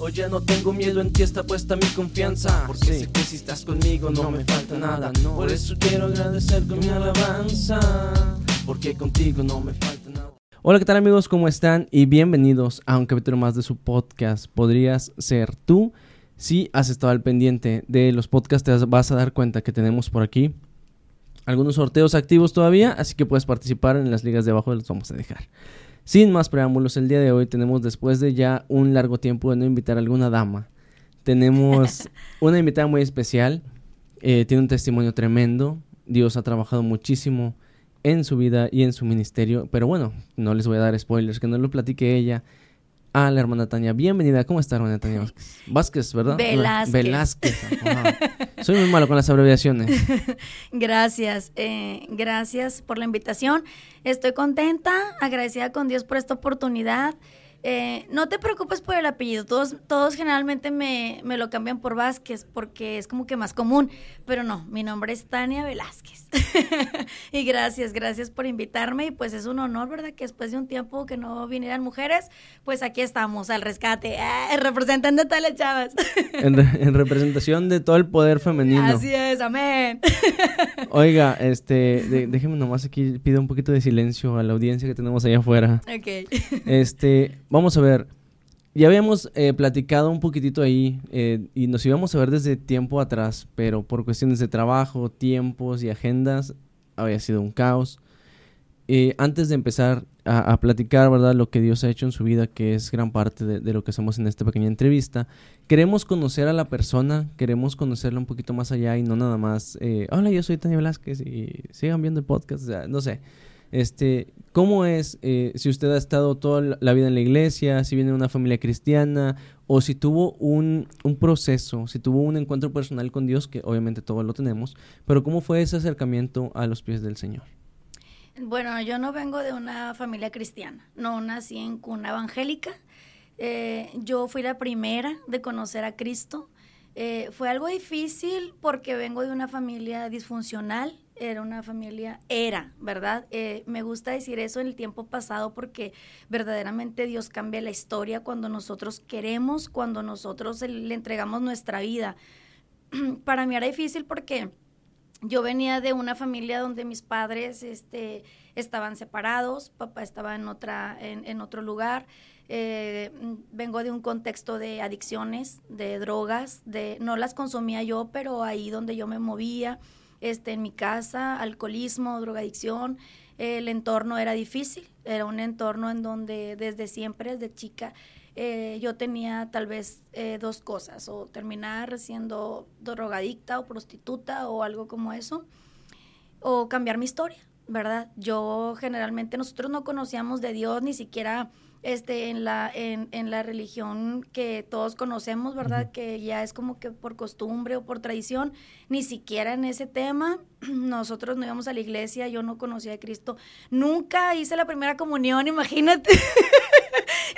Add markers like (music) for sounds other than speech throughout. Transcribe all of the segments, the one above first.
Hoy ya no tengo miedo, en ti está puesta mi confianza. Porque sé que si estás conmigo no me falta nada. Por eso quiero agradecer con mi alabanza. Porque contigo no me falta nada. Hola, ¿qué tal amigos? ¿Cómo están? Y bienvenidos a un capítulo más de su podcast. Podrías ser tú. Si has estado al pendiente de los podcasts, te vas a dar cuenta que tenemos por aquí algunos sorteos activos todavía, así que puedes participar en las ligas de abajo, los vamos a dejar. Sin más preámbulos, el día de hoy tenemos, después de ya un largo tiempo de no invitar a alguna dama, tenemos (laughs) una invitada muy especial, eh, tiene un testimonio tremendo, Dios ha trabajado muchísimo en su vida y en su ministerio, pero bueno, no les voy a dar spoilers, que no lo platique ella a la hermana Tania. Bienvenida, ¿cómo está hermana Tania Vázquez? Vázquez, ¿verdad? Velázquez. Velázquez. (laughs) Soy muy malo con las abreviaciones. (laughs) gracias, eh, gracias por la invitación. Estoy contenta, agradecida con Dios por esta oportunidad. Eh, no te preocupes por el apellido, todos, todos generalmente me, me, lo cambian por Vázquez porque es como que más común, pero no, mi nombre es Tania Velázquez. (laughs) y gracias, gracias por invitarme y pues es un honor, ¿verdad? Que después de un tiempo que no vinieran mujeres, pues aquí estamos al rescate, eh, representando a tales chavas. (laughs) en, en, representación de todo el poder femenino. Así es, amén. (laughs) Oiga, este, déjeme nomás aquí, pido un poquito de silencio a la audiencia que tenemos allá afuera. Ok. Este vamos a ver. Ya habíamos eh, platicado un poquitito ahí eh, y nos íbamos a ver desde tiempo atrás, pero por cuestiones de trabajo, tiempos y agendas había sido un caos. Eh, antes de empezar a, platicar, ¿verdad? Lo que Dios ha hecho en su vida, que es gran parte de, de, lo que hacemos en esta pequeña entrevista, queremos conocer a la persona, queremos conocerla un poquito más allá y no nada más, hola, yo soy Tania Velázquez y sigan viendo el podcast, o sea, no sé. Este, ¿Cómo es eh, si usted ha estado toda la vida en la iglesia, si viene de una familia cristiana, o si tuvo un, un, proceso, si tuvo un encuentro personal con Dios, que obviamente todos lo tenemos, pero cómo fue ese acercamiento a los pies del Señor? Bueno, yo no vengo de una familia cristiana, no nací en cuna evangélica, eh, yo fui la primera de conocer a Cristo. Eh, fue algo difícil porque vengo de una familia disfuncional, era una familia, era, ¿verdad? Eh, me gusta decir eso en el tiempo pasado porque verdaderamente Dios cambia la historia cuando nosotros queremos, cuando nosotros le entregamos nuestra vida. (clears throat) Para mí era difícil porque yo venía de una familia donde mis padres este, estaban separados, papá estaba en, otra, en, otro lugar. Eh, vengo de un contexto de adicciones, de drogas, de no las consumía yo, pero ahí donde yo me movía este, en mi casa, alcoholismo, drogadicción. El entorno era difícil, era un entorno en donde desde siempre, desde chica, eh, yo tenía tal vez eh, dos cosas, o terminar siendo drogadicta o prostituta o algo como eso, o cambiar mi historia, ¿verdad? Yo generalmente, nosotros no conocíamos de Dios, ni siquiera este, en, la, en, en la religión que todos conocemos, ¿verdad? Que ya es como que por costumbre o por tradición, ni siquiera en ese tema. (clears throat) Nosotros no íbamos a la iglesia, yo no conocía a Cristo. Nunca hice la primera comunión, (laughs) imagínate.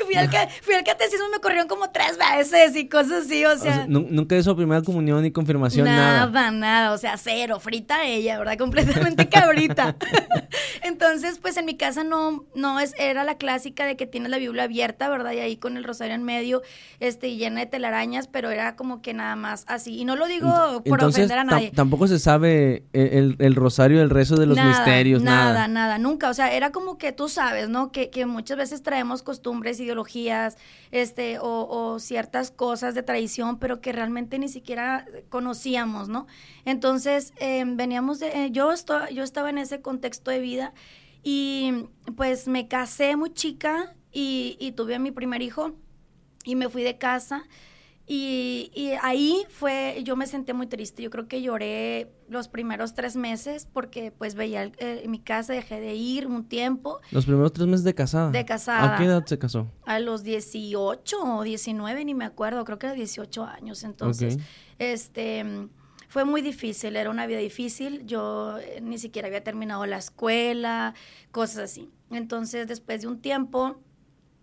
Fui, al, fui al catecismo y me corrieron como tres veces y cosas así, o sea. nunca hizo primera comunión ni confirmación, nada. Nada, nada, o sea, cero, frita ella, ¿verdad? Completamente cabrita. (laughs) Entonces, pues en mi casa no, no es, era la clásica de que tienes la Biblia abierta, ¿verdad? Y ahí con el rosario en medio, este, llena de telarañas, pero era como que nada más así. Y no lo digo por ofender a nadie. Tampoco se sabe el, el, rosario, el rezo de los misterios, nada. Nada, nada, nunca. O sea, era como que tú sabes, ¿no? Que, que muchas veces traemos costumbres, ideologías, este, o, o ciertas cosas de tradición, pero que realmente ni siquiera conocíamos, ¿no? Entonces, eh, veníamos de, eh, yo, estoy, yo estaba en ese contexto de vida y pues me casé muy chica y, y tuve a mi primer hijo y me fui de casa. Y, y, ahí fue, yo me sentí muy triste. Yo creo que lloré los primeros tres meses porque pues veía eh, mi casa, dejé de ir un tiempo. ¿Los primeros tres meses de casada? De casada. ¿A qué edad se casó? A los 18 o 19, ni me acuerdo, creo que era 18 años. Entonces, este fue muy difícil, era una vida difícil, yo eh, ni siquiera había terminado la escuela, cosas así. Entonces, después de un tiempo,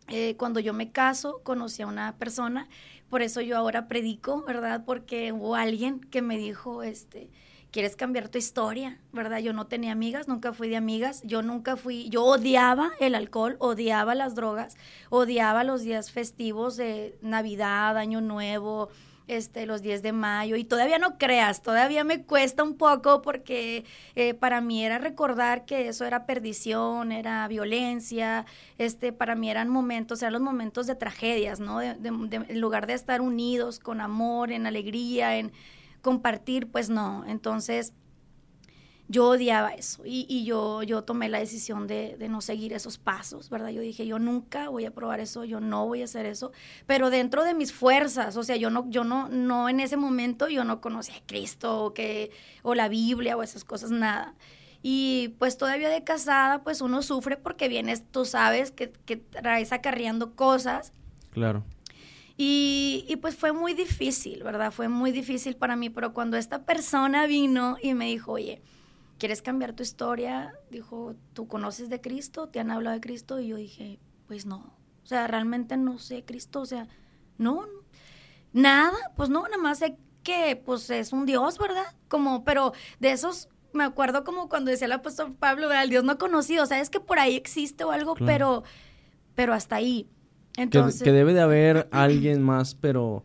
eh, cuando yo me caso, conocí a una persona, por eso yo ahora predico, ¿verdad? Porque hubo alguien que me dijo, este, quieres cambiar tu historia, ¿verdad? Yo no tenía amigas, nunca fui de amigas, yo nunca fui, yo odiaba el alcohol, odiaba las drogas, odiaba los días festivos de Navidad, Año Nuevo, este, los 10 de mayo, y todavía no creas, todavía me cuesta un poco porque eh, para mí era recordar que eso era perdición, era violencia, este, para mí eran momentos, eran los momentos de tragedias, ¿no? en lugar de estar unidos con amor, en alegría, en compartir, pues no. Entonces, yo odiaba eso y, yo, yo tomé la decisión de, no seguir esos pasos, ¿verdad? Yo dije, yo nunca voy a probar eso, yo no voy a hacer eso, pero dentro de mis fuerzas, o sea, yo no, yo no, no en ese momento yo no conocía a Cristo o, que, o la Biblia o esas cosas, nada. Y pues todavía de casada, pues uno sufre porque vienes, tú sabes, que, que traes acarreando cosas. Claro. Y, pues fue muy difícil, ¿verdad? Fue muy difícil para mí, pero cuando esta persona vino y me dijo, oye, ¿quieres cambiar tu historia? Dijo, ¿tú conoces de Cristo? ¿Te han hablado de Cristo? Y yo dije, pues no. O sea, realmente no sé Cristo, o sea, no, nada, pues no, nada más sé que pues es un Dios, ¿verdad? Como, pero de esos me acuerdo como cuando decía el apóstol Pablo, ¿verdad? el Dios no conocido, o sea, es que por ahí existe o algo, pero, pero hasta ahí que, debe de haber alguien más, pero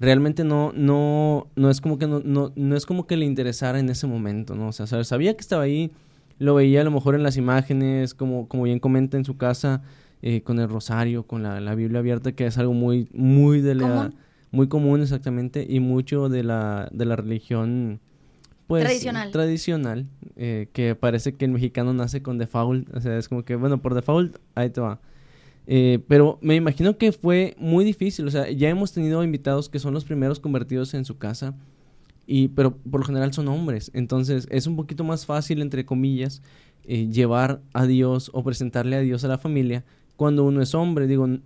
realmente no, no, no es como que no, no, es como que le interesara en ese momento, ¿no? O sea, sabía que estaba ahí, lo veía a lo mejor en las imágenes, como, como bien comenta en su casa, eh, con el rosario, con la, Biblia abierta, que es algo muy, muy de la, muy común exactamente, y mucho de la, de la religión pues tradicional, tradicional eh, que parece que el mexicano nace con default, o sea, es como que, bueno, por default, ahí te va. Eh, pero me imagino que fue muy difícil. O sea, ya hemos tenido invitados que son los primeros convertidos en su casa. Y, pero por lo general son hombres. Entonces es un poquito más fácil, entre comillas, eh, llevar a Dios o presentarle a Dios a la familia cuando uno es hombre. Digo, no,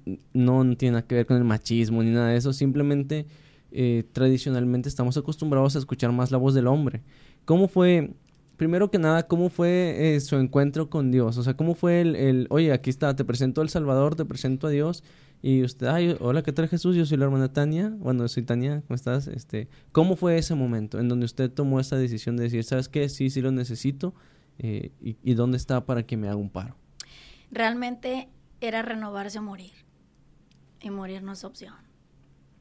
no tiene nada que ver con el machismo ni nada de eso. Simplemente, eh, tradicionalmente estamos acostumbrados a escuchar más la voz del hombre. ¿Cómo fue primero que nada, ¿cómo fue eh, su encuentro con Dios? O sea, ¿cómo fue el, oye, aquí está, te presento el Salvador, te presento a Dios? Y usted, ay, hola, ¿qué tal Jesús? Yo soy la hermana Tania. Bueno, soy Tania, ¿cómo estás? Este, ¿Cómo fue ese momento en donde usted tomó esa decisión de decir, ¿sabes qué? Sí, sí lo necesito. Eh, y, y, dónde está para que me haga un paro? Realmente era renovarse o morir. Y morir no es opción.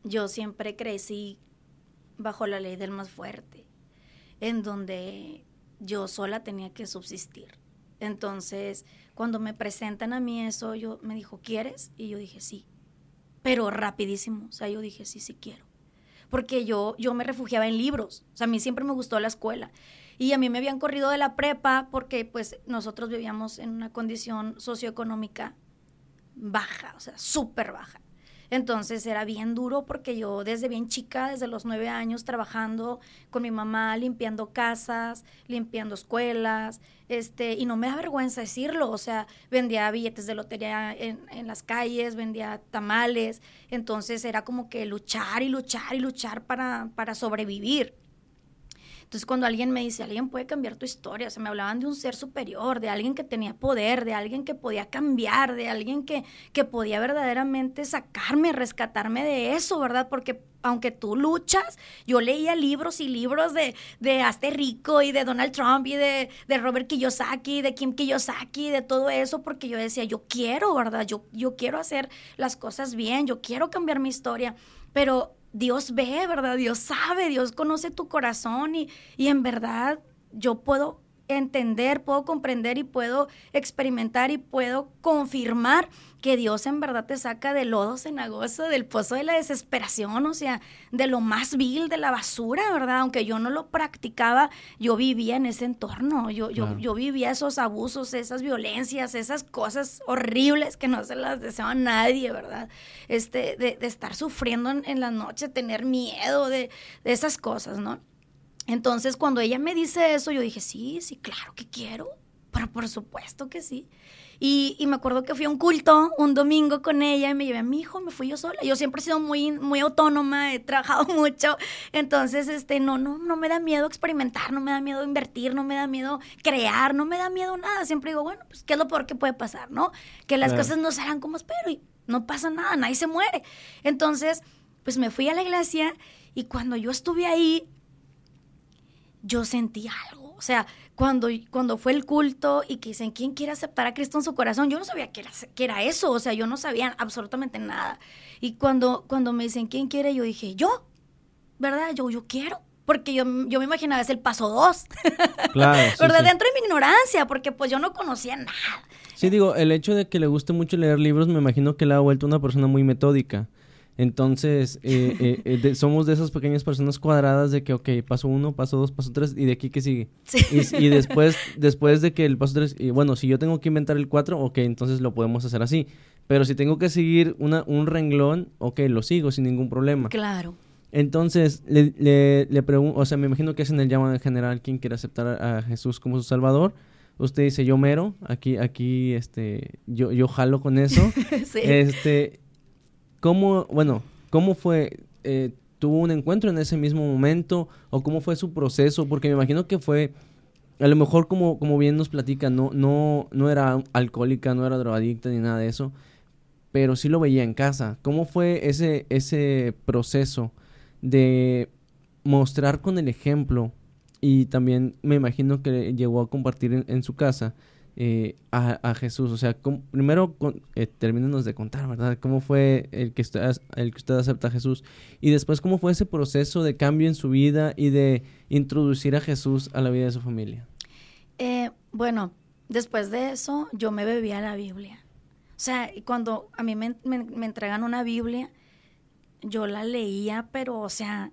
Yo siempre crecí bajo la ley del más fuerte, en donde yo sola tenía que subsistir. Entonces, cuando me presentan a mí eso, yo me dijo, ¿quieres? Y yo dije, sí. Pero rapidísimo, o sea, yo dije, sí, sí quiero. Porque yo, yo me refugiaba en libros, o sea, a mí siempre me gustó la escuela. Y a mí me habían corrido de la prepa porque pues nosotros vivíamos en una condición socioeconómica baja, o sea, súper baja. Entonces era bien duro porque yo desde bien chica, desde los nueve años, trabajando con mi mamá, limpiando casas, limpiando escuelas, este, y no me da vergüenza decirlo, o sea, vendía billetes de lotería en, en las calles, vendía tamales, entonces era como que luchar y luchar y luchar para, para sobrevivir. Entonces, cuando alguien me dice, alguien puede cambiar tu historia, o sea, me hablaban de un ser superior, de alguien que tenía poder, de alguien que podía cambiar, de alguien que, que podía verdaderamente sacarme, rescatarme de eso, ¿verdad? Porque aunque tú luchas, yo leía libros y libros de, de Hazte Rico y de Donald Trump y de, de Robert Kiyosaki, de Kim Kiyosaki, de todo eso, porque yo decía, yo quiero, ¿verdad? Yo, yo quiero hacer las cosas bien, yo quiero cambiar mi historia, pero Dios ve, ¿verdad? Dios sabe, Dios conoce tu corazón y, y en verdad yo puedo entender, puedo comprender y puedo experimentar y puedo confirmar que Dios en verdad te saca del lodo cenagoso, del pozo de la desesperación, o sea, de lo más vil, de la basura, ¿verdad? Aunque yo no lo practicaba, yo vivía en ese entorno, yo, yo, yo vivía esos abusos, esas violencias, esas cosas horribles que no se las deseo a nadie, ¿verdad? Este, de, estar sufriendo en, en la noche, tener miedo de, de esas cosas, ¿no? Entonces, cuando ella me dice eso, yo dije, sí, sí, claro que quiero, pero por supuesto que sí. Y, y, me acuerdo que fui a un culto un domingo con ella y me llevé a mi hijo, me fui yo sola. Yo siempre he sido muy, muy autónoma, he trabajado (laughs) mucho. Entonces, este, no, no, no me da miedo experimentar, no me da miedo invertir, no me da miedo crear, no me da miedo nada. Siempre digo, bueno, pues, ¿qué es lo peor que puede pasar, no? Que las cosas no salgan como espero y no pasa nada, nadie se muere. Entonces, pues me fui a la iglesia y cuando yo estuve ahí, yo sentí algo. O sea, cuando, cuando fue el culto y que dicen, ¿quién quiere aceptar a Cristo en su corazón? Yo no sabía que era, que era eso, o sea, yo no sabía absolutamente nada. Y cuando, cuando me dicen, ¿quién quiere? Yo dije, yo, ¿verdad? Yo, yo quiero. Porque yo, yo me imaginaba es el paso dos. (laughs) Claro. ¿Verdad? Dentro de mi ignorancia, porque pues yo no conocía nada. Sí, digo, el hecho de que le guste mucho leer libros, me imagino que le ha vuelto una persona muy metódica. Entonces, eh, eh, eh, somos de esas pequeñas personas cuadradas de que, ok, paso uno, paso dos, paso tres, y de aquí que sigue. (laughs) Y, después, después de que el paso tres, y bueno, si yo tengo que inventar el cuatro, ok, entonces lo podemos hacer así. Pero si tengo que seguir una, un renglón, ok, lo sigo sin ningún problema. Claro. Entonces, le, le, le pregunto, o sea, me imagino que hacen el llamado en general, quien quiere aceptar a, Jesús como su Salvador. Usted dice, yo mero, aquí, aquí, este, yo, yo jalo con eso. (laughs) sí. Este, ¿Cómo, bueno, cómo fue, eh, tuvo un encuentro en ese mismo momento o cómo fue su proceso? Porque me imagino que fue, a lo mejor como, como bien nos platica, no, no, no era alcohólica, no era drogadicta ni nada de eso, pero sí lo veía en casa. ¿Cómo fue ese, ese proceso de mostrar con el ejemplo y también me imagino que llegó a compartir en su casa eh, a, Jesús? O sea, primero con, eh, de contar, ¿verdad? ¿Cómo fue el que, usted, el que usted acepta a Jesús? Y después, ¿cómo fue ese proceso de cambio en su vida y de introducir a Jesús a la vida de su familia? Eh, bueno, después de eso, yo me bebía la Biblia. O sea, cuando a mí me, me entregan una Biblia, yo la leía, pero, o sea,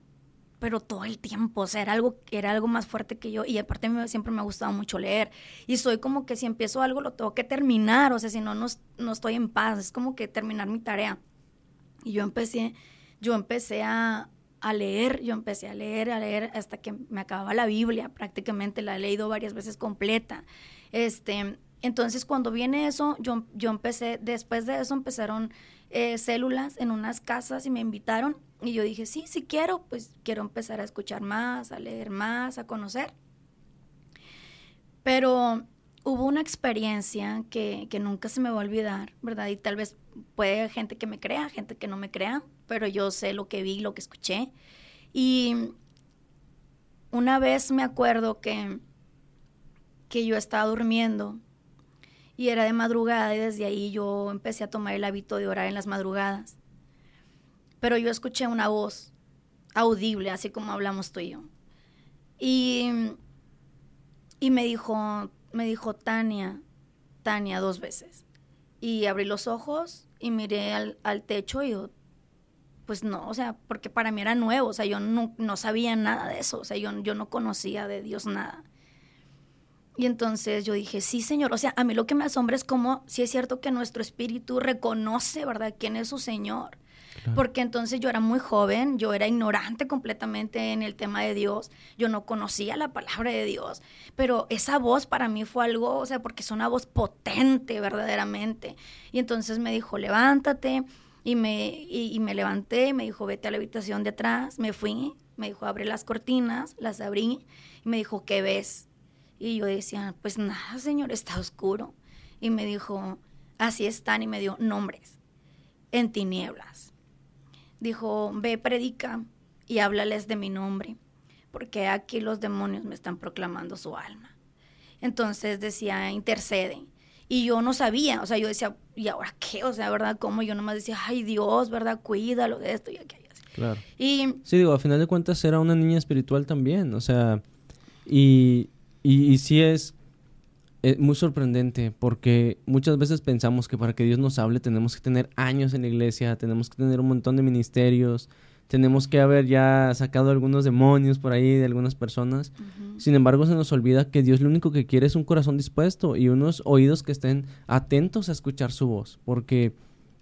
pero todo el tiempo, o sea, era algo, era algo más fuerte que yo y aparte siempre me ha gustado mucho leer y soy como que si empiezo algo lo tengo que terminar, o sea, si no, no, estoy en paz, es como que terminar mi tarea. Y yo empecé, yo empecé a, a leer, yo empecé a leer, a leer hasta que me acababa la Biblia, prácticamente la he leído varias veces completa. Este, entonces cuando viene eso, yo, yo empecé, después de eso empezaron eh, células en unas casas y me invitaron y yo dije, sí, sí quiero, pues quiero empezar a escuchar más, a leer más, a conocer. Pero hubo una experiencia que, que nunca se me va a olvidar, ¿verdad? Y tal vez puede haber gente que me crea, gente que no me crea, pero yo sé lo que vi, lo que escuché. Y una vez me acuerdo que, que yo estaba durmiendo y era de madrugada y desde ahí yo empecé a tomar el hábito de orar en las madrugadas pero yo escuché una voz audible, así como hablamos tú y yo. Y, y me dijo, me dijo Tania, Tania dos veces. Y abrí los ojos y miré al, techo y yo, pues no, o sea, porque para mí era nuevo, o sea, yo no, no sabía nada de eso, o sea, yo, yo no conocía de Dios nada. Y entonces yo dije, sí, Señor. O sea, a mí lo que me asombra es como, si es cierto que nuestro espíritu reconoce, ¿verdad?, quién es su Señor. Porque entonces yo era muy joven, yo era ignorante completamente en el tema de Dios, yo no conocía la palabra de Dios, pero esa voz para mí fue algo, o sea, porque es una voz potente verdaderamente. Y entonces me dijo, levántate, y me, y, me levanté, me dijo, vete a la habitación de atrás, me fui, me dijo, abre las cortinas, las abrí, y me dijo, ¿qué ves? Y yo decía, pues nada, señor, está oscuro. Y me dijo, así están, y me dio nombres, en tinieblas dijo, ve, predica y háblales de mi nombre, porque aquí los demonios me están proclamando su alma. Entonces decía, intercede. Y yo no sabía, o sea, yo decía, ¿y ahora qué? O sea, ¿verdad? Como yo nomás decía, ay Dios, ¿verdad? Cuídalo de esto y aquello. Claro. Y, sí, digo, a final de cuentas era una niña espiritual también, o sea, y, y, y sí es es muy sorprendente porque muchas veces pensamos que para que Dios nos hable tenemos que tener años en la iglesia, tenemos que tener un montón de ministerios, tenemos que haber ya sacado algunos demonios por ahí de algunas personas. Sin embargo, se nos olvida que Dios lo único que quiere es un corazón dispuesto y unos oídos que estén atentos a escuchar su voz, porque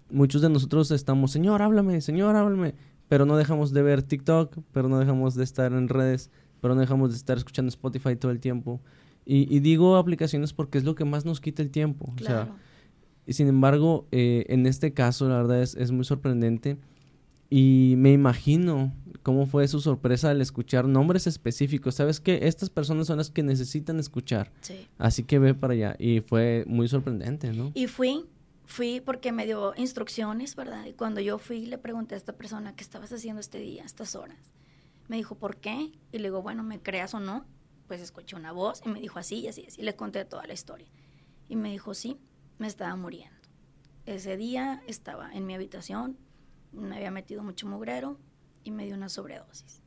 muchos de nosotros estamos, Señor, háblame, Señor, háblame, pero no dejamos de ver TikTok, pero no dejamos de estar en redes, pero no dejamos de estar escuchando Spotify todo el tiempo. Y, digo aplicaciones porque es lo que más nos quita el tiempo. O sea, sin embargo, eh, en este caso, la verdad es, es muy sorprendente. Y me imagino cómo fue su sorpresa al escuchar nombres específicos. Sabes que estas personas son las que necesitan escuchar. Sí. Así que ve para allá. Y fue muy sorprendente, ¿no? Y fui, fui porque me dio instrucciones, ¿verdad? Y cuando yo fui, le pregunté a esta persona, ¿qué estabas haciendo este día, estas horas? Me dijo, ¿por qué? Y le digo, bueno, ¿me creas o no? Pues escuché una voz y me dijo así y así, así, le conté toda la historia. Y me dijo, sí, me estaba muriendo. Ese día estaba en mi habitación, me había metido mucho mugrero y me dio una sobredosis.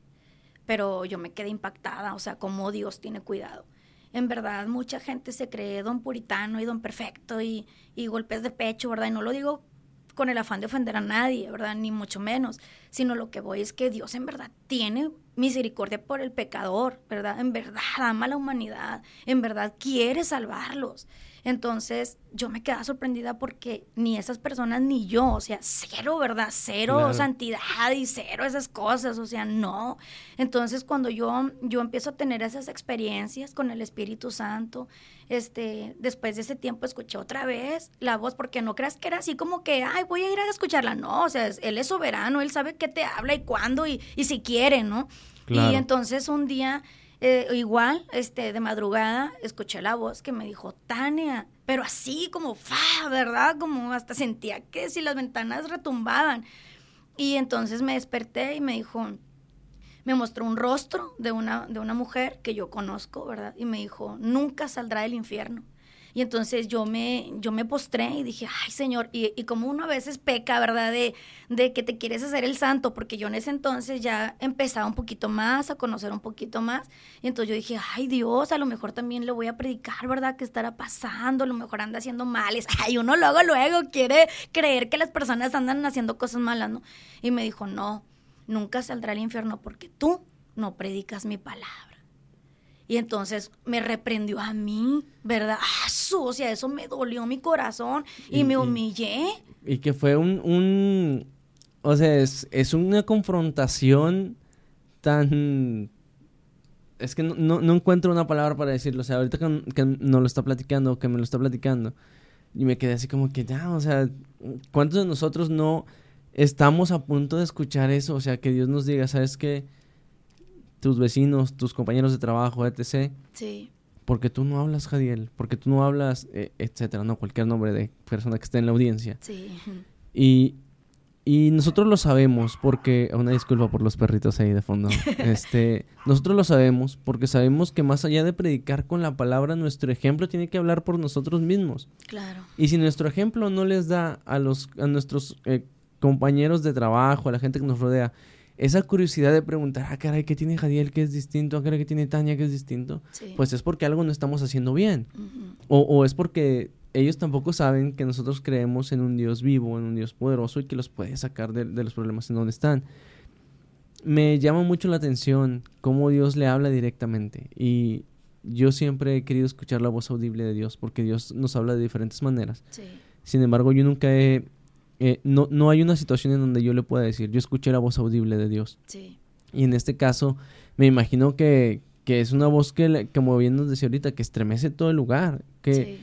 Pero yo me quedé impactada, o sea, cómo Dios tiene cuidado. En verdad, mucha gente se cree don puritano y don perfecto y, y golpes de pecho, ¿verdad? Y no lo digo con el afán de ofender a nadie, ¿verdad? Ni mucho menos, sino lo que voy es que Dios en verdad tiene misericordia por el pecador, ¿verdad? En verdad ama a la humanidad, en verdad quiere salvarlos. Entonces yo me quedaba sorprendida porque ni esas personas ni yo, o sea, cero, ¿verdad? Cero santidad y cero esas cosas, o sea, no. Entonces cuando yo, yo empiezo a tener esas experiencias con el Espíritu Santo, este, después de ese tiempo escuché otra vez la voz, porque no creas que era así como que, ay, voy a ir a escucharla, no, o sea, Él es soberano, Él sabe qué te habla y cuándo y, y si quiere, ¿no? Y entonces un día eh, igual, este, de madrugada, escuché la voz que me dijo, Tania, pero así como, fa, ¿verdad? Como hasta sentía que si las ventanas retumbaban. Y entonces me desperté y me dijo, me mostró un rostro de una, de una mujer que yo conozco, ¿verdad? Y me dijo, nunca saldrá del infierno. Y entonces yo me, yo me postré y dije, ay Señor, y, como uno a veces peca, ¿verdad? De, de que te quieres hacer el santo, porque yo en ese entonces ya empezaba un poquito más, a conocer un poquito más. Y entonces yo dije, ay Dios, a lo mejor también le voy a predicar, ¿verdad? ¿Qué estará pasando? A lo mejor anda haciendo males. (laughs) Ay, uno luego, luego quiere creer que las personas andan haciendo cosas malas, ¿no? Y me dijo, no, nunca saldrá al infierno porque tú no predicas mi palabra. Y entonces me reprendió a mí, ¿verdad? ¡Ah, o sea, eso me dolió mi corazón y, me humillé. Y, que fue un, un o sea, es, es, una confrontación tan... Es que no, no, encuentro una palabra para decirlo. O sea, ahorita que, que nos lo está platicando, que me lo está platicando, y me quedé así como que ya, o sea, ¿cuántos de nosotros no estamos a punto de escuchar eso? O sea, que Dios nos diga, ¿sabes qué? Tus vecinos, tus compañeros de trabajo, etc. Sí. Porque tú no hablas, Jadiel, porque tú no hablas, eh, etcétera, no, cualquier nombre de persona que esté en la audiencia. Sí. Y, y nosotros lo sabemos porque, una disculpa por los perritos ahí de fondo, (laughs) este, nosotros lo sabemos porque sabemos que más allá de predicar con la palabra, nuestro ejemplo tiene que hablar por nosotros mismos. Claro. Y si nuestro ejemplo no les da a, los, a nuestros eh, compañeros de trabajo, a la gente que nos rodea, esa curiosidad de preguntar, ah, caray, ¿qué tiene Jadiel que es distinto? Ah, caray, ¿qué tiene Tania que es distinto? Pues es porque algo no estamos haciendo bien. o, es porque ellos tampoco saben que nosotros creemos en un Dios vivo, en un Dios poderoso y que los puede sacar de, los problemas en donde están. Me llama mucho la atención cómo Dios le habla directamente. Y yo siempre he querido escuchar la voz audible de Dios porque Dios nos habla de diferentes maneras. Sin embargo, yo nunca he eh, no, no hay una situación en donde yo le pueda decir, yo escuché la voz audible de Dios. Sí. Y en este caso, me imagino que, que es una voz que, como bien nos decía ahorita, que estremece todo el lugar. Que,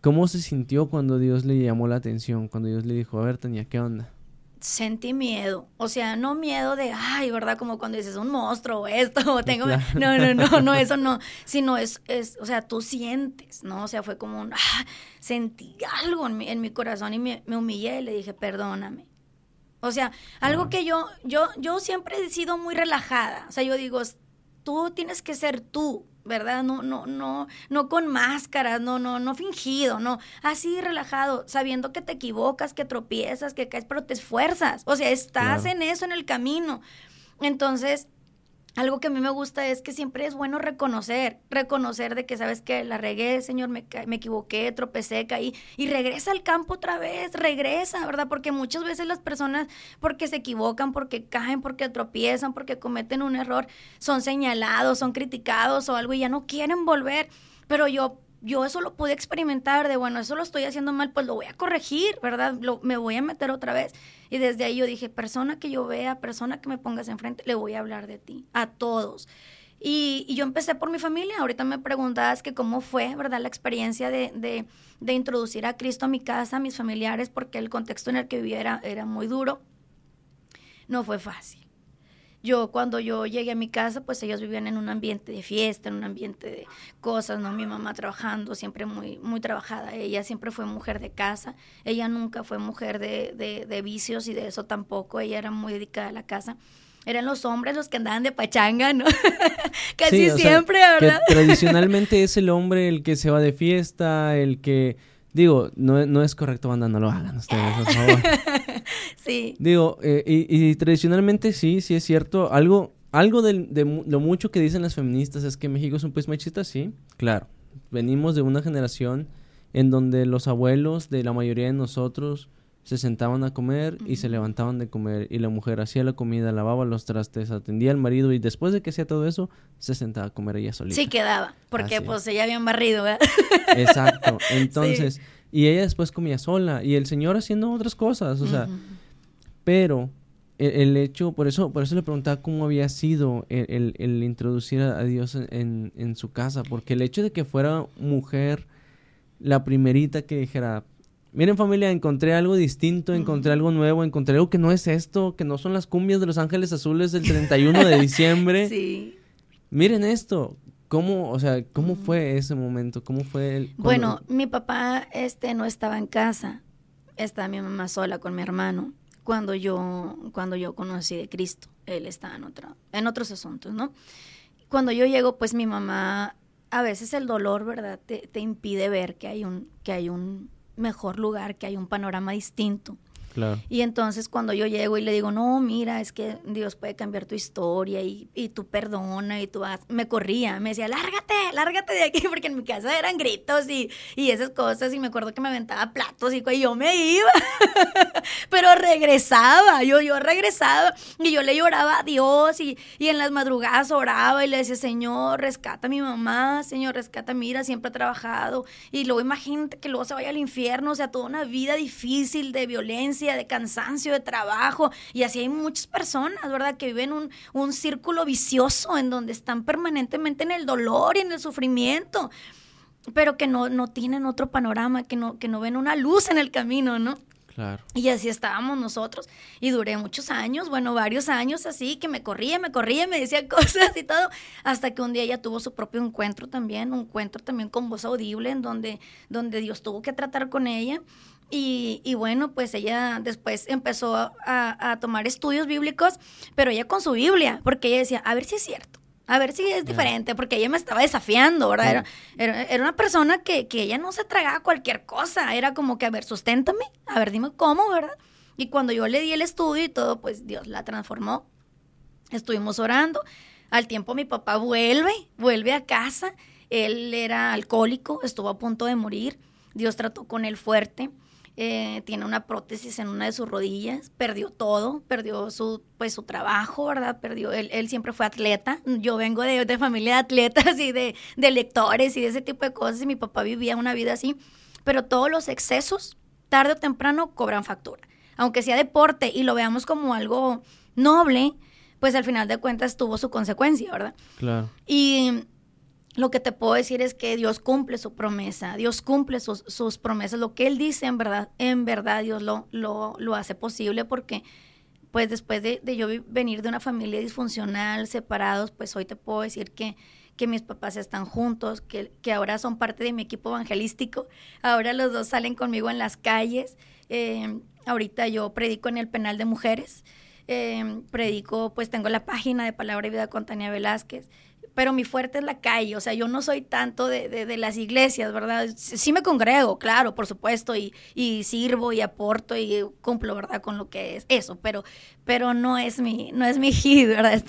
¿Cómo se sintió cuando Dios le llamó la atención? Cuando Dios le dijo, a ver, Tania, ¿qué onda? Sentí miedo, o sea, no miedo de, ay, ¿verdad? Como cuando dices un monstruo o esto, o tengo, no, no, no, (laughs) no, eso no, sino es, es, o sea, tú sientes, ¿no? O sea, fue como un, ah, sentí algo en mi, en mi corazón y me, me, humillé y le dije, perdóname. O sea, algo que yo, yo, yo siempre he sido muy relajada, o sea, yo digo, tú tienes que ser tú, ¿verdad? No, no, no, no con máscaras, no, no, no fingido, no, así relajado, sabiendo que te equivocas, que tropiezas, que caes, pero te esfuerzas, o sea, estás en eso, en el camino. Entonces, algo que a mí me gusta es que siempre es bueno reconocer, reconocer de que sabes que la regué, Señor, me, me equivoqué, tropecé, caí, y regresa al campo otra vez, regresa, ¿verdad? Porque muchas veces las personas, porque se equivocan, porque caen, porque tropiezan, porque cometen un error, son señalados, son criticados o algo y ya no quieren volver. Pero yo yo eso lo pude experimentar de, bueno, eso lo estoy haciendo mal, pues lo voy a corregir, ¿verdad? Me voy a meter otra vez. Y desde ahí yo dije, persona que yo vea, persona que me pongas enfrente, le voy a hablar de ti, a todos. Y, yo empecé por mi familia. Ahorita me preguntabas que cómo fue, ¿verdad? La experiencia de, de, de, introducir a Cristo a mi casa, a mis familiares, porque el contexto en el que vivía era muy duro. No fue fácil. Yo cuando yo llegué a mi casa, pues ellos vivían en un ambiente de fiesta, en un ambiente de cosas, ¿no? Mi mamá trabajando, siempre muy, muy trabajada. Ella siempre fue mujer de casa. Ella nunca fue mujer de, de, de vicios y de eso tampoco. Ella era muy dedicada a la casa. eran los hombres los que andaban de pachanga, ¿no? (laughs) Casi siempre, ¿verdad? tradicionalmente es el hombre el que se va de fiesta, el que... Digo, no, no es correcto, banda, no lo hagan ustedes, por favor. (laughs) sí. Digo, eh, y, tradicionalmente sí, sí es cierto. Algo, algo de, de, lo mucho que dicen las feministas es que México es un país machista, sí, claro. Venimos de una generación en donde los abuelos de la mayoría de nosotros se sentaban a comer y se levantaban de comer y la mujer hacía la comida, lavaba los trastes, atendía al marido y después de que hacía todo eso, se sentaba a comer ella solita. Sí quedaba, porque pues ella había barrido, ¿verdad? Exacto. (laughs) Entonces, y ella después comía sola y el señor haciendo otras cosas, o sea, pero el, hecho, por eso, por eso le preguntaba cómo había sido el, el, introducir a, Dios en, en su casa, porque el hecho de que fuera mujer la primerita que dijera, miren familia, encontré algo distinto, encontré algo nuevo, encontré algo que no es esto, que no son las cumbias de Los Ángeles Azules del 31 de (laughs) diciembre. Sí. Miren esto. ¿Cómo, o sea, cómo fue ese momento? ¿Cómo fue el Bueno, mi papá este no estaba en casa. Estaba mi mamá sola con mi hermano cuando yo cuando yo conocí de Cristo. Él estaba en otro en otros asuntos, ¿no? Cuando yo llego, pues mi mamá a veces el dolor, ¿verdad? Te, te impide ver que hay un que hay un mejor lugar, que hay un panorama distinto. Y entonces cuando yo llego y le digo, no, mira, es que Dios puede cambiar tu historia y, y tú perdona y tú vas, me corría, me decía, lárgate, lárgate de aquí, (laughs) porque en mi casa eran gritos y, y esas cosas y me acuerdo que me aventaba platos y, yo me iba, (laughs) pero regresaba, yo, yo regresaba y yo le lloraba a Dios y, y en las madrugadas oraba y le decía, Señor, rescata a mi mamá, Señor, rescata, mira, siempre ha trabajado y luego imagínate que luego se vaya al infierno, o sea, toda una vida difícil de violencia de cansancio, de trabajo. Y así hay muchas personas, ¿verdad? Que viven un, un círculo vicioso en donde están permanentemente en el dolor y en el sufrimiento, pero que no, no tienen otro panorama, que no, que no ven una luz en el camino, ¿no? Claro. Y así estábamos nosotros. Y duré muchos años, bueno, varios años así, que me corría, me corría, me decía (laughs) cosas y todo, hasta que un día ella tuvo su propio encuentro también, un encuentro también con voz audible, en donde, donde Dios tuvo que tratar con ella. Y, y, bueno, pues ella después empezó a, a, tomar estudios bíblicos, pero ella con su Biblia, porque ella decía, a ver si es cierto, a ver si es diferente, porque ella me estaba desafiando, ¿verdad? Era, era, una persona que, que, ella no se tragaba cualquier cosa, era como que, a ver, susténtame, a ver, dime cómo, ¿verdad? Y cuando yo le di el estudio y todo, pues Dios la transformó. Estuvimos orando. Al tiempo mi papá vuelve, vuelve a casa. Él era alcohólico, estuvo a punto de morir. Dios trató con él fuerte. Eh, tiene una prótesis en una de sus rodillas, perdió todo, perdió su, pues, su trabajo, ¿verdad? Perdió, él, él siempre fue atleta, yo vengo de, de familia de atletas (laughs) y de, de, lectores y de ese tipo de cosas, y mi papá vivía una vida así, pero todos los excesos, tarde o temprano, cobran factura. Aunque sea deporte y lo veamos como algo noble, pues al final de cuentas tuvo su consecuencia, ¿verdad? Claro. Y lo que te puedo decir es que Dios cumple su promesa, Dios cumple sus, sus promesas, lo que Él dice en verdad, en verdad Dios lo, lo, lo hace posible porque pues después de, de, yo venir de una familia disfuncional, separados, pues hoy te puedo decir que, que mis papás están juntos, que, que, ahora son parte de mi equipo evangelístico, (laughs) ahora los dos salen conmigo en las calles, eh, ahorita yo predico en el penal de mujeres, eh, predico, pues tengo la página de Palabra y Vida con Tania Velázquez, pero mi fuerte es la calle, o sea, yo no soy tanto de, de, las iglesias, ¿verdad? Sí me congrego, claro, por supuesto, y, y, sirvo y aporto y cumplo, ¿verdad? Con lo que es eso, pero, pero no es mi, no es mi hit, ¿verdad?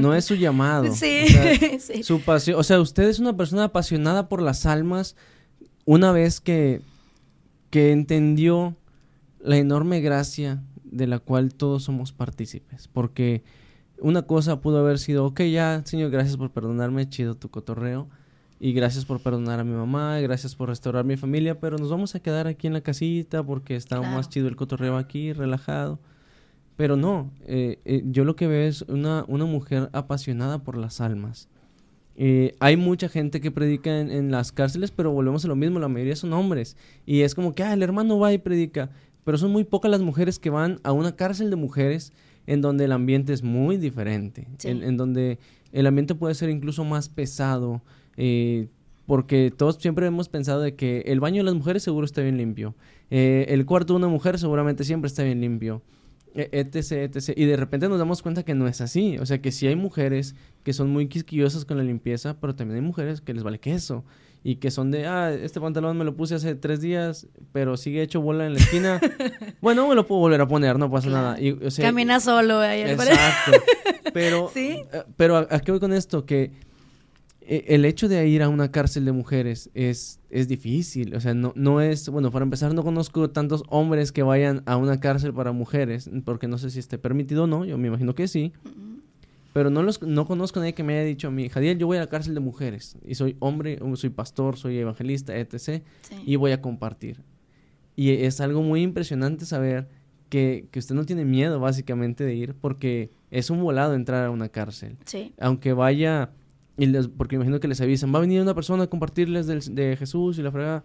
no, es su llamado. Sí, (laughs) sí. Su pasión, o sea, usted es una persona apasionada por las almas una vez que, que entendió la enorme gracia de la cual todos somos partícipes, porque una cosa pudo haber sido, ok, ya, Señor, gracias por perdonarme, chido tu cotorreo. Y gracias por perdonar a mi mamá, gracias por restaurar mi familia, pero nos vamos a quedar aquí en la casita porque está más chido el cotorreo aquí, relajado. Pero no, eh, eh, yo lo que veo es una, una mujer apasionada por las almas. Eh, hay mucha gente que predica en, en, las cárceles, pero volvemos a lo mismo, la mayoría son hombres. Y es como que, ah, el hermano va y predica. Pero son muy pocas las mujeres que van a una cárcel de mujeres en donde el ambiente es muy diferente, en, donde el ambiente puede ser incluso más pesado, eh, porque todos siempre hemos pensado de que el baño de las mujeres seguro está bien limpio, eh, el cuarto de una mujer seguramente siempre está bien limpio. e, etc, etc. Y de repente nos damos cuenta que no es así. O sea, que sí hay mujeres que son muy quisquillosas con la limpieza, pero también hay mujeres que les vale queso. Y que son de, ah, este pantalón me lo puse hace tres días, pero sigue hecho bola en la esquina. (laughs) bueno, me lo puedo volver a poner, no pasa nada. Y, Camina solo ahí. Exacto. pero, (laughs) ¿Sí? Eh, pero ¿a, qué voy con esto? Que eh, el hecho de ir a una cárcel de mujeres es, es difícil. O sea, no, no es, bueno, para empezar, no conozco tantos hombres que vayan a una cárcel para mujeres, porque no sé si esté permitido o no, yo me imagino que sí. Pero no, los, no conozco a nadie que me haya dicho a mí, Jadiel, yo voy a la cárcel de mujeres. Y soy hombre, soy pastor, soy evangelista, etc. Y voy a compartir. Y es algo muy impresionante saber que, que, usted no tiene miedo, básicamente, de ir, porque es un volado entrar a una cárcel. Sí. Aunque vaya, y les, porque imagino que les avisan, va a venir una persona a compartirles de Jesús y la frega.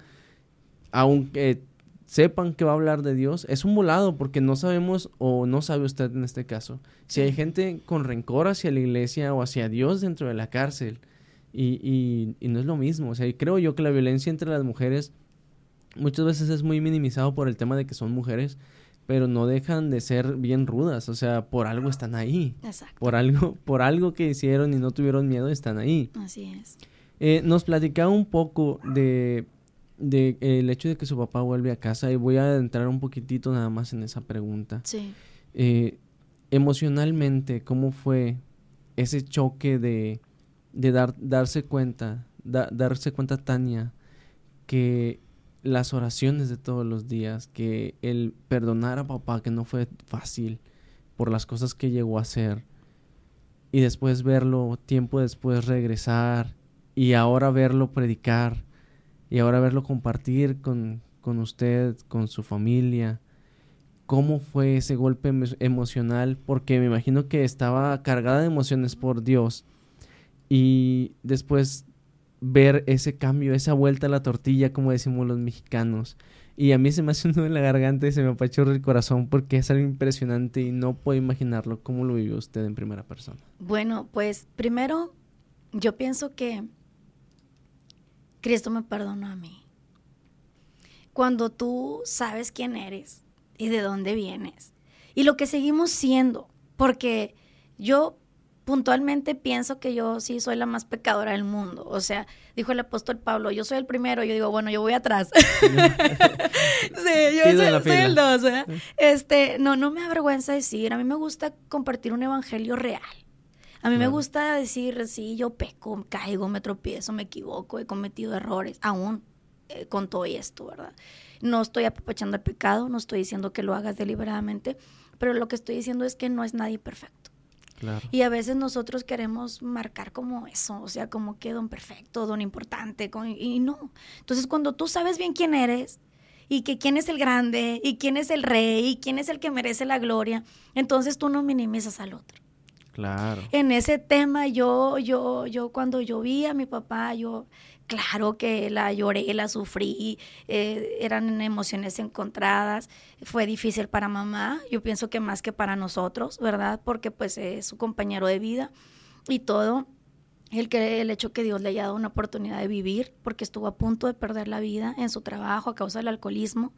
Aunque sepan que va a hablar de Dios, es un volado porque no sabemos o no sabe usted en este caso si hay gente con rencor hacia la iglesia o hacia Dios dentro de la cárcel y, y, no es lo mismo, o sea, creo yo que la violencia entre las mujeres muchas veces es muy minimizado por el tema de que son mujeres, pero no dejan de ser bien rudas, o sea, por algo están ahí, Exacto. por algo, por algo que hicieron y no tuvieron miedo están ahí. Así es. Eh, nos platicaba un poco de de el hecho de que su papá vuelve a casa y voy a entrar un poquitito nada más en esa pregunta. Sí. Eh, emocionalmente, ¿cómo fue ese choque de, de dar, darse cuenta, darse cuenta Tania que las oraciones de todos los días, que el perdonar a papá que no fue fácil por las cosas que llegó a hacer y después verlo tiempo después regresar y ahora verlo predicar y ahora verlo compartir con, con usted, con su familia. ¿Cómo fue ese golpe emocional? Porque me imagino que estaba cargada de emociones por Dios. Y después ver ese cambio, esa vuelta a la tortilla, como decimos los mexicanos. Y a mí se me hace un nudo en la garganta y se me apachurra el corazón porque es algo impresionante y no puedo imaginarlo. ¿Cómo lo vivió usted en primera persona? Bueno, pues primero yo pienso que Cristo me perdonó a mí. Cuando tú sabes quién eres y de dónde vienes y lo que seguimos siendo, porque yo puntualmente pienso que yo sí soy la más pecadora del mundo. O sea, dijo el apóstol Pablo, yo soy el primero, yo digo, bueno, yo voy atrás. (laughs) sí, yo soy, el dos. Este, no, no me avergüenza decir, a mí me gusta compartir un evangelio real. A mí me gusta decir, sí, yo peco, caigo, me tropiezo, me equivoco, he cometido errores, aún eh, con todo esto, ¿verdad? No estoy apapachando el pecado, no estoy diciendo que lo hagas deliberadamente, pero lo que estoy diciendo es que no es nadie perfecto. Y a veces nosotros queremos marcar como eso, o sea, como que don perfecto, don importante, y no. Entonces, cuando tú sabes bien quién eres, y que quién es el grande, y quién es el rey, y quién es el que merece la gloria, entonces tú no minimizas al otro. Claro. En ese tema yo, yo, yo cuando yo vi a mi papá, yo, claro que la lloré, la sufrí, eh, eran emociones encontradas, fue difícil para mamá, yo pienso que más que para nosotros, ¿verdad? Porque pues es su compañero de vida y todo. El, que, el hecho que Dios le haya dado una oportunidad de vivir, porque estuvo a punto de perder la vida en su trabajo a causa del alcoholismo.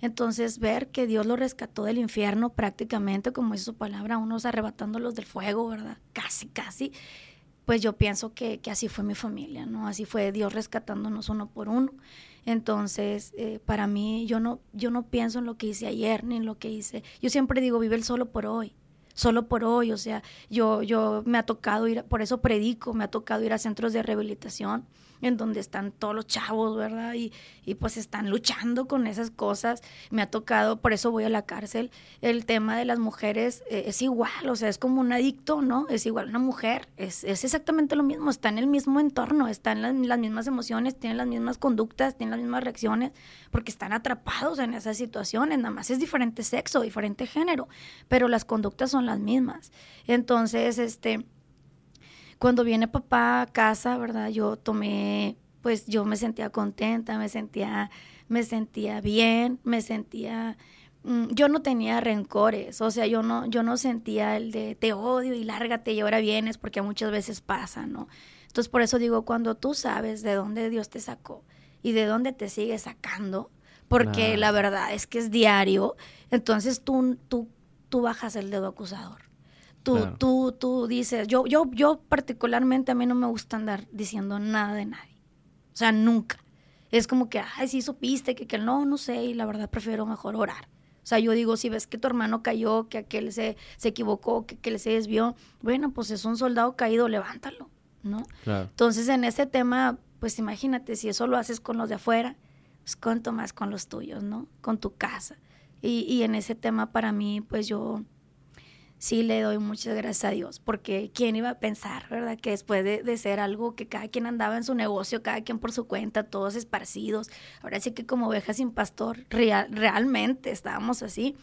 Entonces, ver que Dios lo rescató del infierno prácticamente, como dice su palabra, unos arrebatándolos del fuego, ¿verdad? Casi, casi. Pues yo pienso que, así fue mi familia, ¿no? Así fue Dios rescatándonos uno por uno. Entonces, eh, para mí, yo no, yo no pienso en lo que hice ayer ni en lo que hice. Yo siempre digo, vive el solo por hoy solo por hoy, o sea, yo, yo me ha tocado ir, por eso predico, me ha tocado ir a centros de rehabilitación en donde están todos los chavos, ¿verdad? Y, y, pues están luchando con esas cosas. Me ha tocado, por eso voy a la cárcel. El tema de las mujeres eh, es igual, o sea, es como un adicto, ¿no? Es igual una mujer, es, es exactamente lo mismo, está en el mismo entorno, están las, las mismas emociones, tienen las mismas conductas, tienen las mismas reacciones, porque están atrapados en esas situaciones, nada más es diferente sexo, diferente género, pero las conductas son las mismas. Entonces, este cuando viene papá a casa, ¿verdad? Yo tomé, pues yo me sentía contenta, me sentía, me sentía bien, me sentía mm, yo no tenía rencores, o sea, yo no, yo no sentía el de te odio y lárgate y ahora vienes, porque muchas veces pasa, ¿no? Entonces, por eso digo, cuando tú sabes de dónde Dios te sacó y de dónde te sigue sacando, porque la verdad es que es diario, entonces tú, tú tú bajas el dedo acusador. Tú, tú, tú dices, yo, yo, yo particularmente a mí no me gusta andar diciendo nada de nadie. O sea, nunca. Es como que, ay, sí supiste, que, que no, no sé, y la verdad prefiero mejor orar. O sea, yo digo, si ves que tu hermano cayó, que aquel se, se equivocó, que aquel se desvió, bueno, pues es un soldado caído, levántalo, ¿no? Entonces, en ese tema, pues imagínate, si eso lo haces con los de afuera, pues cuánto más con los tuyos, ¿no? Con tu casa. Y, y en ese tema, para mí, pues yo sí le doy muchas gracias a Dios, porque quién iba a pensar, ¿verdad? Que después de, ser algo que cada quien andaba en su negocio, cada quien por su cuenta, todos esparcidos, ahora sí que como ovejas sin pastor, real, realmente estábamos así.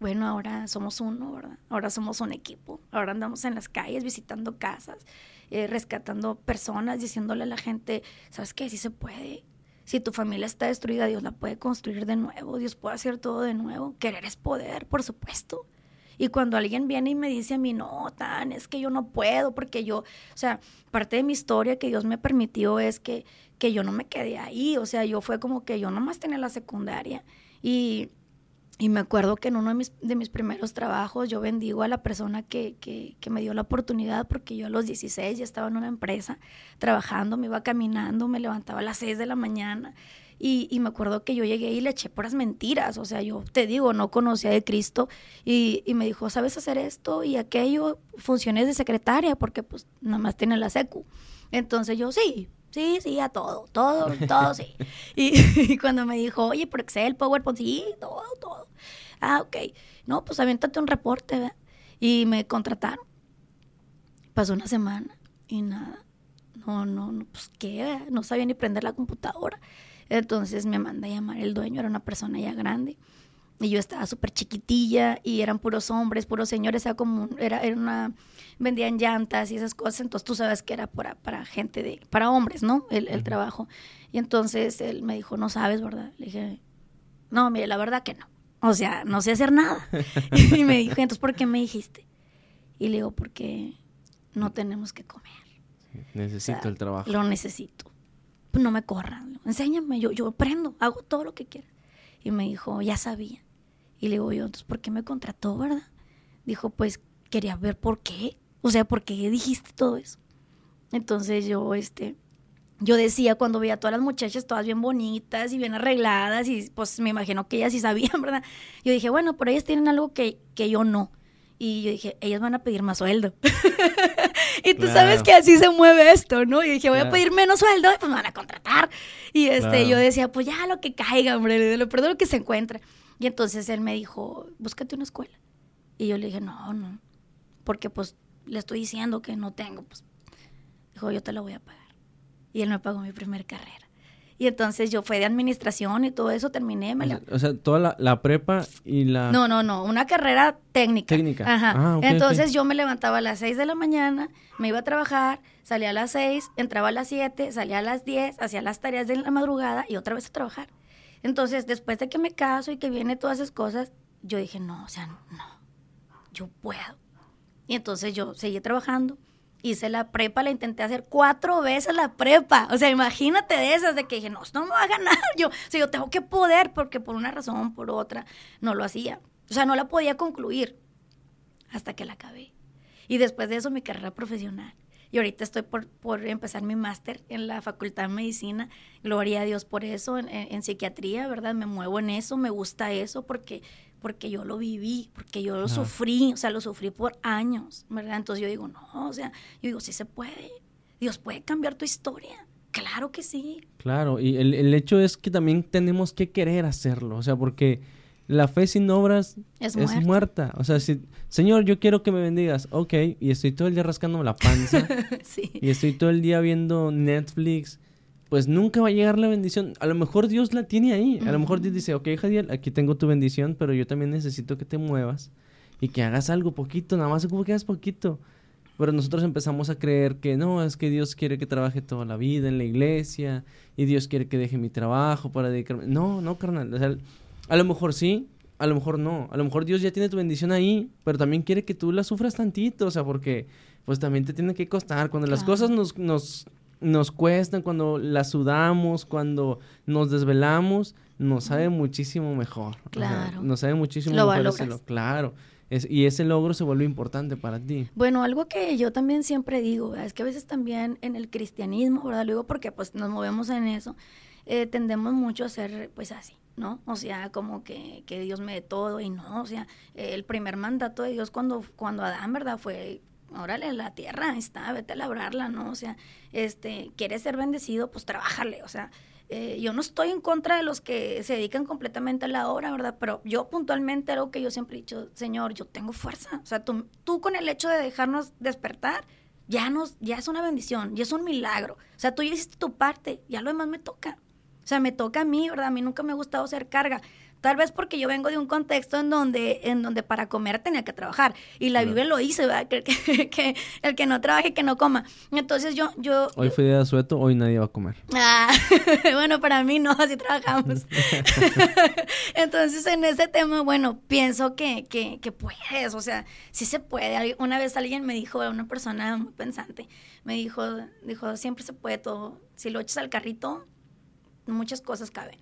Bueno, ahora somos uno, ¿verdad? Ahora somos un equipo. Ahora andamos en las calles visitando casas, eh, rescatando personas, diciéndole a la gente, ¿sabes qué? Sí se puede. Si tu familia está destruida, Dios la puede construir de nuevo, Dios puede hacer todo de nuevo. Querer es poder, por supuesto. Y cuando alguien viene y me dice a mí, no, tan, es que yo no puedo, porque yo, o sea, parte de mi historia que Dios me permitió es que, que yo no me quedé ahí, o sea, yo fue como que yo nomás tenía la secundaria. Y, y me acuerdo que en uno de mis, de mis primeros trabajos yo bendigo a la persona que, que, que, me dio la oportunidad porque yo a los 16 ya estaba en una empresa trabajando, me iba caminando, me levantaba a las 6 de la mañana y, me acuerdo que yo llegué y le eché puras mentiras, o sea, yo te digo, no conocía de Cristo y, me dijo, ¿sabes hacer esto y aquello? Funciones de secretaria, porque pues nada más tiene la secu. Entonces yo, sí, sí, sí, a todo, todo, (laughs) todo, sí. Y, cuando me dijo, oye, por Excel, PowerPoint, sí, todo, todo. Ah, ok. No, pues aviéntate un reporte, ¿verdad? Y me contrataron. Pasó una semana y nada. No, no, no, pues qué, no sabía ni prender la computadora. Entonces me manda a llamar el dueño, era una persona ya grande. Y yo estaba súper chiquitilla y eran puros hombres, puros señores, era como, era, era una, vendían llantas y esas cosas, entonces tú sabes que era para, para gente de, para hombres, ¿no? El, el trabajo. Y entonces él me dijo, no sabes, ¿verdad? Le dije, no, mire, la verdad que no. O sea, no sé hacer nada. (laughs) (laughs) y me dijo, entonces, ¿por qué me dijiste? Y le digo, porque no tenemos que comer. necesito el trabajo. Lo necesito no me corran, enséñame, yo, yo aprendo, hago todo lo que quieras. Y me dijo, ya sabía. Y le digo yo, entonces, ¿por qué me contrató, verdad? Dijo, pues quería ver por qué. O sea, ¿por qué dijiste todo eso? Entonces yo, este, yo decía cuando veía a todas las muchachas todas bien bonitas y bien arregladas y pues me imagino que ellas sí sabían, (laughs) ¿verdad? Yo dije, bueno, pero ellas tienen algo que, que yo no. Y yo dije, ellas van a pedir más sueldo. (laughs) (laughs) y tú sabes que así se mueve esto, ¿no? Y dije, voy a pedir menos sueldo, pues me van a contratar. Y este, yo decía, pues ya lo que caiga, hombre, lo lo que se encuentre. Y entonces él me dijo, búscate una escuela. Y yo le dije, no, no, porque pues le estoy diciendo que no tengo, pues dijo, yo te la voy a pagar. Y él me pagó mi primera carrera. Y entonces yo fui de administración y todo eso, terminé. o, sea, toda la, prepa y la... No, no, no, una carrera técnica. Técnica. Ajá. Ah, entonces yo me levantaba a las 6 de la mañana, me iba a trabajar, salía a las 6, entraba a las 7, salía a las 10, hacía las tareas de la madrugada y otra vez a trabajar. Entonces, después de que me caso y que viene todas esas cosas, yo dije, no, o sea, no, yo puedo. Y entonces yo seguí trabajando hice la prepa, la intenté hacer cuatro veces la prepa. O sea, imagínate de esas, de que dije, no, no me va a ganar. (laughs) Yo, o sea, yo tengo que poder, porque por una razón, por otra, no lo hacía. O sea, no la podía concluir hasta que la acabé. Y después de eso, mi carrera profesional. Y ahorita estoy por, por empezar mi máster en la Facultad de Medicina. Gloria a Dios por eso, en, en, psiquiatría, ¿verdad? Me muevo en eso, me gusta eso, porque porque yo lo viví, porque yo lo sufrí, o sea, lo sufrí por años, ¿verdad? Entonces yo digo, no, o sea, yo digo, sí se puede, Dios puede cambiar tu historia. Claro que sí. Claro, y el, el hecho es que también tenemos que querer hacerlo, o sea, porque la fe sin obras es, muerta. O sea, si, Señor, yo quiero que me bendigas, ok, y estoy todo el día rascándome la panza, (laughs) sí. y estoy todo el día viendo Netflix, pues nunca va a llegar la bendición. A lo mejor Dios la tiene ahí. A lo mejor Dios dice, ok, Jadiel, aquí tengo tu bendición, pero yo también necesito que te muevas y que hagas algo poquito, nada más como que hagas poquito. Pero nosotros empezamos a creer que no, es que Dios quiere que trabaje toda la vida en la iglesia y Dios quiere que deje mi trabajo para dedicarme. No, no, carnal. O sea, a lo mejor sí, a lo mejor no. A lo mejor Dios ya tiene tu bendición ahí, pero también quiere que tú la sufras tantito, o sea, porque pues también te tiene que costar. Cuando las cosas nos, nos nos cuestan, cuando las sudamos, cuando nos desvelamos, nos sabe muchísimo mejor. Claro. nos sabe muchísimo mejor hacerlo. Claro. y ese logro se vuelve importante para ti. Bueno, algo que yo también siempre digo, es que a veces también en el cristianismo, ¿verdad? Lo digo porque pues nos movemos en eso, eh, tendemos mucho a ser pues así, ¿no? O sea, como que, que Dios me dé todo y no, o sea, el primer mandato de Dios cuando, cuando Adán, ¿verdad? Fue órale, la tierra está, vete a labrarla, ¿no? O sea, este, quieres ser bendecido, pues trabájale, o sea, eh, yo no estoy en contra de los que se dedican completamente a la obra, ¿verdad? Pero yo puntualmente algo que yo siempre he dicho, Señor, yo tengo fuerza. O sea, tú, tú con el hecho de dejarnos despertar, ya, nos, ya es una bendición, ya es un milagro. O sea, tú ya hiciste tu parte, ya lo demás me toca. O sea, me toca a mí, ¿verdad? A mí nunca me ha gustado ser carga. Tal vez porque yo vengo de un contexto en donde, en donde para comer tenía que trabajar. Y la Biblia lo hice, ¿verdad? Que, (laughs) que, el que no trabaje, que no coma. Entonces yo... yo hoy fue día de sueto, hoy nadie va a comer. Ah, (laughs) bueno, para mí no, así trabajamos. (laughs) Entonces en ese tema, bueno, pienso que, que, que puedes, o sea, sí se puede. Una vez alguien me dijo, una persona muy pensante, me dijo, dijo, siempre se puede todo. Si lo echas al carrito, muchas cosas caben.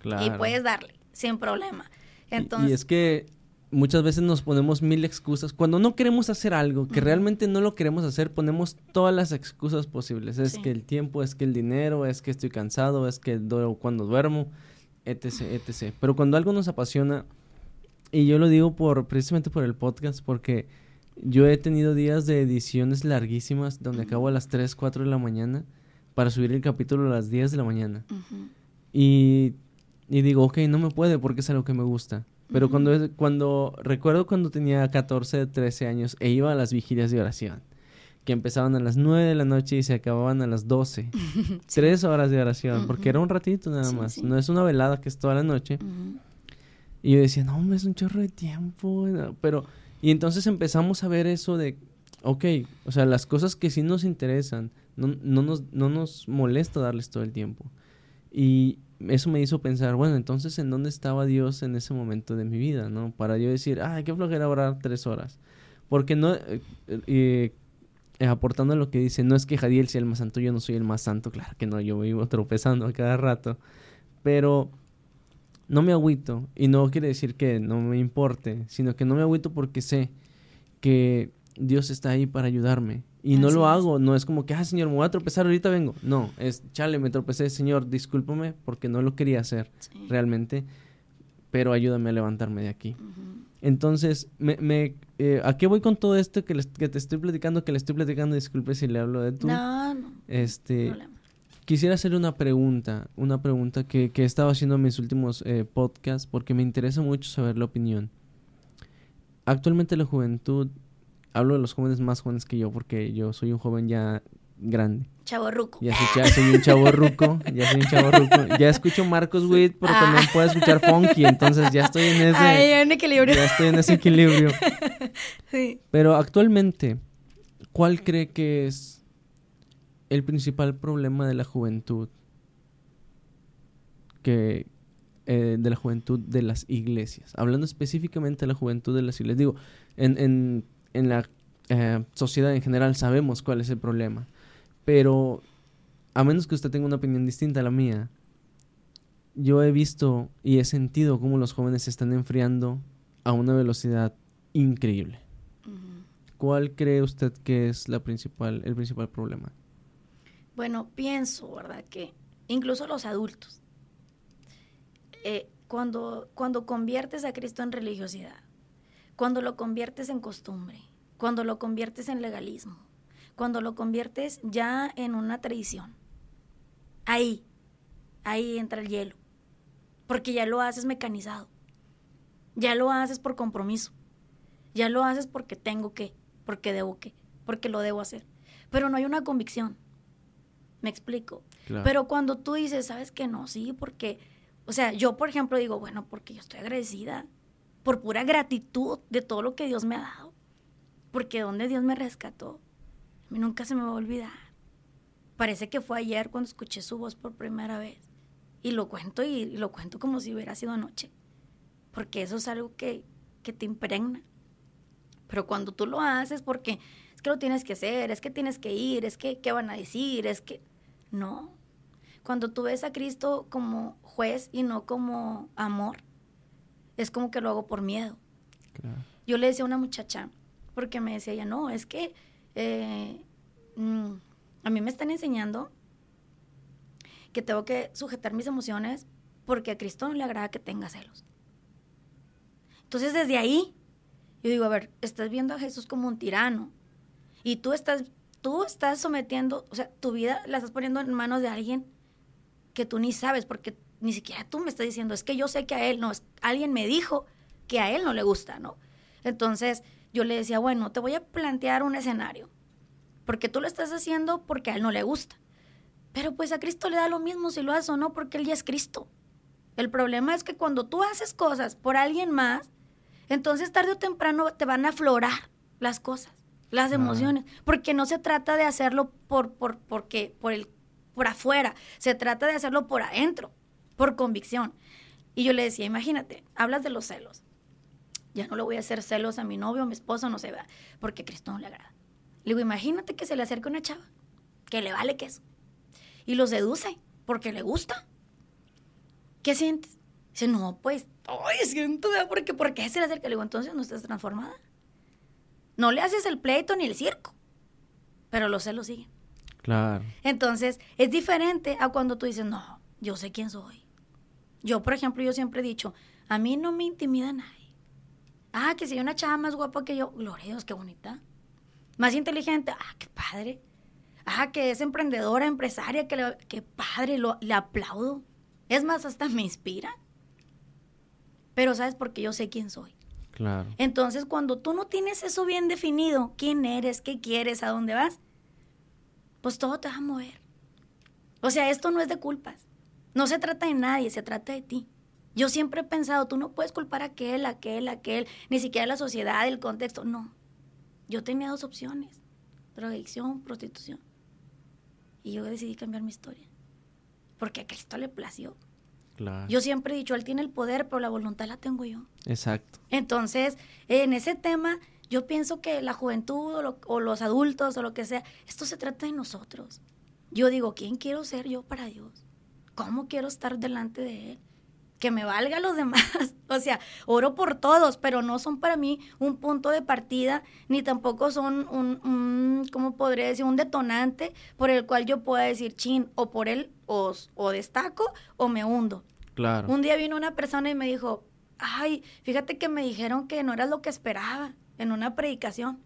Claro. Y puedes darle sin problema. Entonces, y, es que muchas veces nos ponemos mil excusas. Cuando no queremos hacer algo, que realmente no lo queremos hacer, ponemos todas las excusas posibles. Es que el tiempo, es que el dinero, es que estoy cansado, es que cuando duermo, etc, etc. Pero cuando algo nos apasiona, y yo lo digo por precisamente por el podcast, porque yo he tenido días de ediciones larguísimas donde acabo a las 3, 4 de la mañana para subir el capítulo a las 10 de la mañana. Y y digo, ok, no me puede porque es algo que me gusta. Pero cuando, cuando, recuerdo cuando tenía 14, 13 años e iba a las vigilias de oración, que empezaban a las 9 de la noche y se acababan a las 12. (laughs) Tres horas de oración, porque era un ratito nada más. No es una velada que es toda la noche. Y yo decía, no, es un chorro de tiempo. Pero, y entonces empezamos a ver eso de, ok, o sea, las cosas que sí nos interesan, no, no, nos, no nos molesta darles todo el tiempo. Y, eso me hizo pensar, bueno, entonces, ¿en dónde estaba Dios en ese momento de mi vida, no? Para yo decir, ah, qué flojera orar tres horas. Porque no, eh, eh, eh, aportando lo que dice, no es que Jadiel sea el más santo, yo no soy el más santo, claro que no, yo vivo tropezando a cada rato. Pero no me agüito, y no quiere decir que no me importe, sino que no me agüito porque sé que Dios está ahí para ayudarme y no lo hago, no es como que, ah, señor, me voy a tropezar, ahorita vengo. No, es, chale, me tropecé, señor, discúlpame porque no lo quería hacer realmente, pero ayúdame a levantarme de aquí. Entonces, me, me eh, ¿a qué voy con todo esto que, que, te estoy platicando, que le estoy platicando? Disculpe si le hablo de tú. No, no. Este, quisiera hacerle una pregunta, una pregunta que, que he estado haciendo en mis últimos eh, podcasts porque me interesa mucho saber la opinión. Actualmente la juventud hablo de los jóvenes más jóvenes que yo porque yo soy un joven ya grande. Chavo ruco. Ya, soy, un chavo ruco, ya soy un chavo ruco. Ya escucho Marcos Witt, pero también ah. puedo escuchar Funky, entonces ya estoy en ese... en equilibrio. Ya estoy en ese equilibrio. (laughs) sí. Pero actualmente, ¿cuál cree que es el principal problema de la juventud? Que, eh, de la juventud de las iglesias. Hablando específicamente de la juventud de las iglesias. Digo, en, en en la eh, sociedad en general sabemos cuál es el problema. Pero a menos que usted tenga una opinión distinta a la mía, yo he visto y he sentido cómo los jóvenes se están enfriando a una velocidad increíble. ¿Cuál cree usted que es la principal, el principal problema? Bueno, pienso, ¿verdad? Que incluso los adultos, eh, cuando, cuando conviertes a Cristo en religiosidad, cuando lo conviertes en costumbre, cuando lo conviertes en legalismo, cuando lo conviertes ya en una tradición. Ahí, ahí entra el hielo, porque ya lo haces mecanizado, ya lo haces por compromiso, ya lo haces porque tengo que, porque debo que, porque lo debo hacer, pero no hay una convicción. Me explico. Pero cuando tú dices, ¿sabes que no? Sí, porque, o sea, yo por ejemplo digo, bueno, porque yo estoy agradecida por pura gratitud de todo lo que Dios me ha dado. Porque donde Dios me rescató, a mí nunca se me va a olvidar. Parece que fue ayer cuando escuché su voz por primera vez. Y lo cuento y, lo cuento como si hubiera sido anoche. Porque eso es algo que, que te impregna. Pero cuando tú lo haces, porque es que lo tienes que hacer, es que tienes que ir, es que qué van a decir, es que... No. Cuando tú ves a Cristo como juez y no como amor, es como que lo hago por miedo. yo le decía a una muchacha, porque me decía ella, no, es que eh, mm, a mí me están enseñando que tengo que sujetar mis emociones porque a Cristo no le agrada que tenga celos. Entonces desde ahí, yo digo, a ver, estás viendo a Jesús como un tirano y tú estás, tú estás sometiendo, o sea, tu vida la estás poniendo en manos de alguien que tú ni sabes, porque ni siquiera tú me estás diciendo, es que yo sé que a él no, es, alguien me dijo que a él no le gusta, ¿no? Entonces yo le decía, bueno, te voy a plantear un escenario, porque tú lo estás haciendo porque a él no le gusta. Pero pues a Cristo le da lo mismo si lo haces o no, porque él ya es Cristo. El problema es que cuando tú haces cosas por alguien más, entonces tarde o temprano te van a aflorar las cosas, las emociones, porque no se trata de hacerlo por, por, porque, por, el, por afuera, se trata de hacerlo por adentro, por convicción. Y yo le decía, imagínate, hablas de los celos. Ya no le voy a hacer celos a mi novio, a mi esposo, no se vea, porque Cristo no le agrada. Le digo, imagínate que se le acerca una chava, que le vale queso, y lo seduce, porque le gusta. ¿qué sientes? Dice, no, pues, ay, siento, porque, ¿por qué se le acerca? Le digo, entonces no estás transformada. No le haces el pleito ni el circo, pero los celos siguen. Claro. Entonces, es diferente a cuando tú dices, no, yo sé quién soy. Yo, por ejemplo, yo siempre he dicho, a mí no me intimida nadie. Ah, que si hay una chava más guapa que yo, gloria a Dios, qué bonita. Más inteligente, ah, qué padre. Ah, que es emprendedora, empresaria, que qué padre, lo, le aplaudo. Es más, hasta me inspira. Pero ¿sabes? Porque yo sé quién soy. Claro. Entonces, cuando tú no tienes eso bien definido, quién eres, qué quieres, a dónde vas, pues todo te va a mover. O sea, esto no es de culpas. No se trata de nadie, se trata de ti. Yo siempre he pensado, tú no puedes culpar a aquel, a aquel, a aquel, ni siquiera la sociedad, el contexto. No. Yo tenía dos opciones, drogadicción, prostitución. Y yo decidí cambiar mi historia porque a Cristo le plació. Claro. Yo siempre he dicho, Él tiene el poder, pero la voluntad la tengo yo. Exacto. Entonces, en ese tema, yo pienso que la juventud o, los adultos o lo que sea, esto se trata de nosotros. Yo digo, ¿quién quiero ser yo para Dios? ¿Cómo quiero estar delante de Él? Que me valga los demás. (laughs) o sea, oro por todos, pero no son para mí un punto de partida, ni tampoco son un, un ¿cómo podría decir? Un detonante por el cual yo pueda decir, chin, o por él o, o destaco o me hundo. Claro. Un día vino una persona y me dijo, ay, fíjate que me dijeron que no era lo que esperaba en una predicación.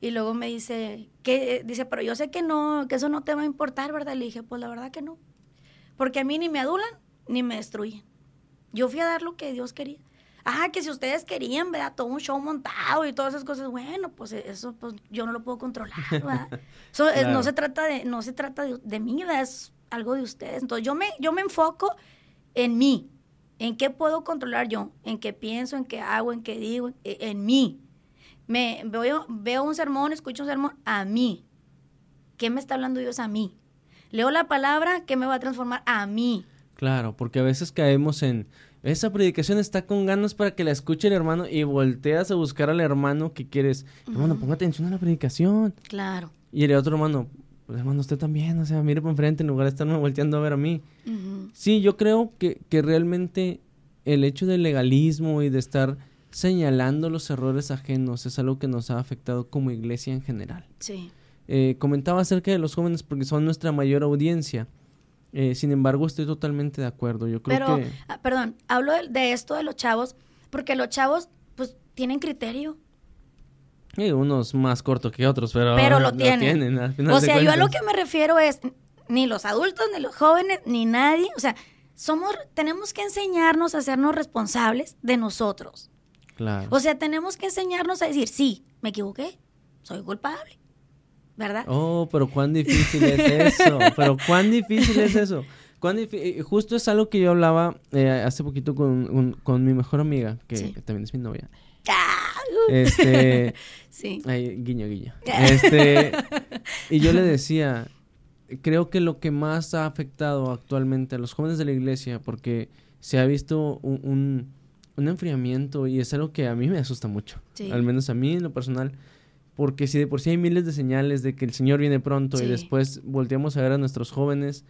Y luego me dice, que dice, pero yo sé que no, que eso no te va a importar, ¿verdad? Le dije, pues la verdad que no. Porque a mí ni me adulan ni me destruyen. Yo fui a dar lo que Dios quería. Ah, que si ustedes querían, ¿verdad? Todo un show montado y todas esas cosas. Bueno, pues eso pues, yo no lo puedo controlar, (laughs) ¿verdad? no se trata de, no se trata de, mí, ¿verdad? Es algo de ustedes. Entonces yo me, yo me enfoco en mí. ¿En qué puedo controlar yo? ¿En qué pienso? ¿En qué hago? ¿En qué digo? En, en mí. Me, veo, veo un sermón, escucho un sermón a mí. ¿Qué me está hablando Dios a mí? Leo la palabra, ¿qué me va a transformar a mí? Claro, porque a veces caemos en esa predicación está con ganas para que la escuche el hermano y volteas a buscar al hermano que quieres. Hermano, ponga atención a la predicación. Claro. Y el otro hermano, pues hermano, usted también, o sea, mire por enfrente en lugar de estarme volteando a ver a mí. Sí, yo creo que, que realmente el hecho del legalismo y de estar señalando los errores ajenos es algo que nos ha afectado como iglesia en general. Sí. Eh, comentaba acerca de los jóvenes porque son nuestra mayor audiencia. Eh, sin embargo, estoy totalmente de acuerdo. Yo creo pero, que... Ah, perdón, hablo de, esto de los chavos, porque los chavos, pues, tienen criterio. Hay unos más cortos que otros, pero, pero (laughs) lo, tienen. o sea, yo a lo que me refiero es, ni los adultos, ni los jóvenes, ni nadie, o sea, somos, tenemos que enseñarnos a hacernos responsables de nosotros. Claro. O sea, tenemos que enseñarnos a decir, sí, me equivoqué, soy culpable. ¿Verdad? Oh, pero cuán difícil es eso, pero cuán difícil es eso. Cuán Justo es algo que yo hablaba eh, hace poquito con, con, mi mejor amiga, que, también es mi novia. Ah, este, (laughs) sí. Ay, guiño, guiño. (laughs) Este, y yo le decía, creo que lo que más ha afectado actualmente a los jóvenes de la iglesia, porque se ha visto un, un, enfriamiento y es algo que a mí me asusta mucho, al menos a mí en lo personal, porque si de por sí hay miles de señales de que el Señor viene pronto y después volteamos a ver a nuestros jóvenes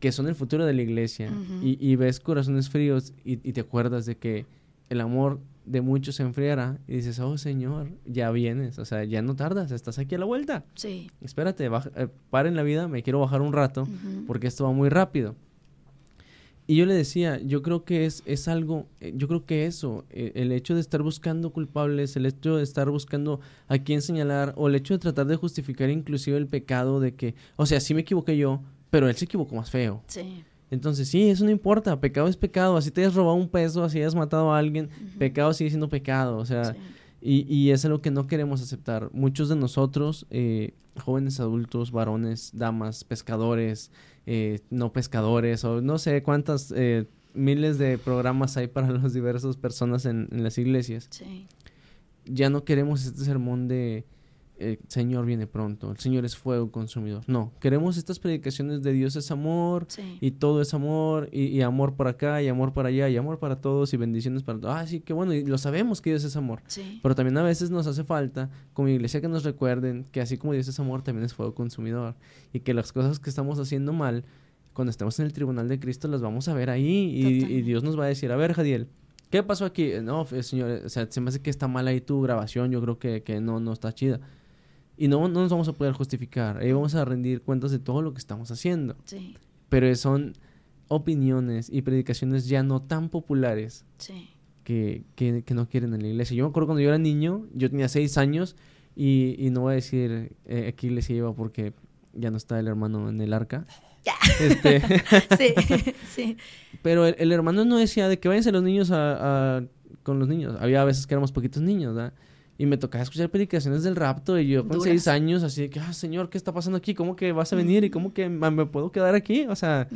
que son el futuro de la iglesia y, ves corazones fríos y, te acuerdas de que el amor de muchos se enfriara y dices, oh Señor, ya vienes, o sea, ya no tardas, estás aquí a la vuelta. Sí. Espérate, baja, eh, para en la vida, me quiero bajar un rato porque esto va muy rápido. Y yo le decía, yo creo que es, es algo, eh, yo creo que eso, eh, el hecho de estar buscando culpables, el hecho de estar buscando a quién señalar, o el hecho de tratar de justificar inclusive el pecado de que, o sea, sí me equivoqué yo, pero él se equivocó más feo. Sí. Entonces, sí, eso no importa, pecado es pecado, así te hayas robado un peso, así hayas matado a alguien, pecado sigue siendo pecado, o sea, y, y es algo que no queremos aceptar. Muchos de nosotros, eh, jóvenes adultos, varones, damas, pescadores, eh, no pescadores, o no sé cuántas eh, miles de programas hay para (laughs) las diversas personas en, en las iglesias. Sí. Ya no queremos este sermón de el Señor viene pronto, el Señor es fuego consumidor. No, queremos estas predicaciones de Dios es amor Sí. y todo es amor y, y amor por acá y amor para allá y amor para todos y bendiciones para todos. Ah, sí, qué bueno, y lo sabemos que Dios es amor. Sí. Pero también a veces nos hace falta, como iglesia, que nos recuerden que así como Dios es amor, también es fuego consumidor. Y que las cosas que estamos haciendo mal, cuando estemos en el tribunal de Cristo, las vamos a ver ahí. Y, y. Dios nos va a decir, a ver, Jadiel, ¿qué pasó aquí? No, señor, o sea, se me hace que está mal ahí tu grabación, yo creo que, que no, no está chida. Y no, no nos vamos a poder justificar. Ahí vamos a rendir cuentas de todo lo que estamos haciendo. Sí. Pero son opiniones y predicaciones ya no tan populares Sí. que, que, que no quieren en la iglesia. Yo me acuerdo cuando yo era niño, yo tenía seis años y, y no voy a decir eh, a qué iglesia iba porque ya no está el hermano en el arca. Ya. Este, (laughs) Sí. (laughs) sí. pero el, el hermano no decía de que váyanse los niños a, a- con los niños. Había veces que éramos poquitos niños, ¿verdad? Y me tocaba escuchar predicaciones del rapto y yo con Duras. seis años así de que, ah, señor, ¿qué está pasando aquí? ¿Cómo que vas a venir? ¿Y cómo que me puedo quedar aquí? O sea,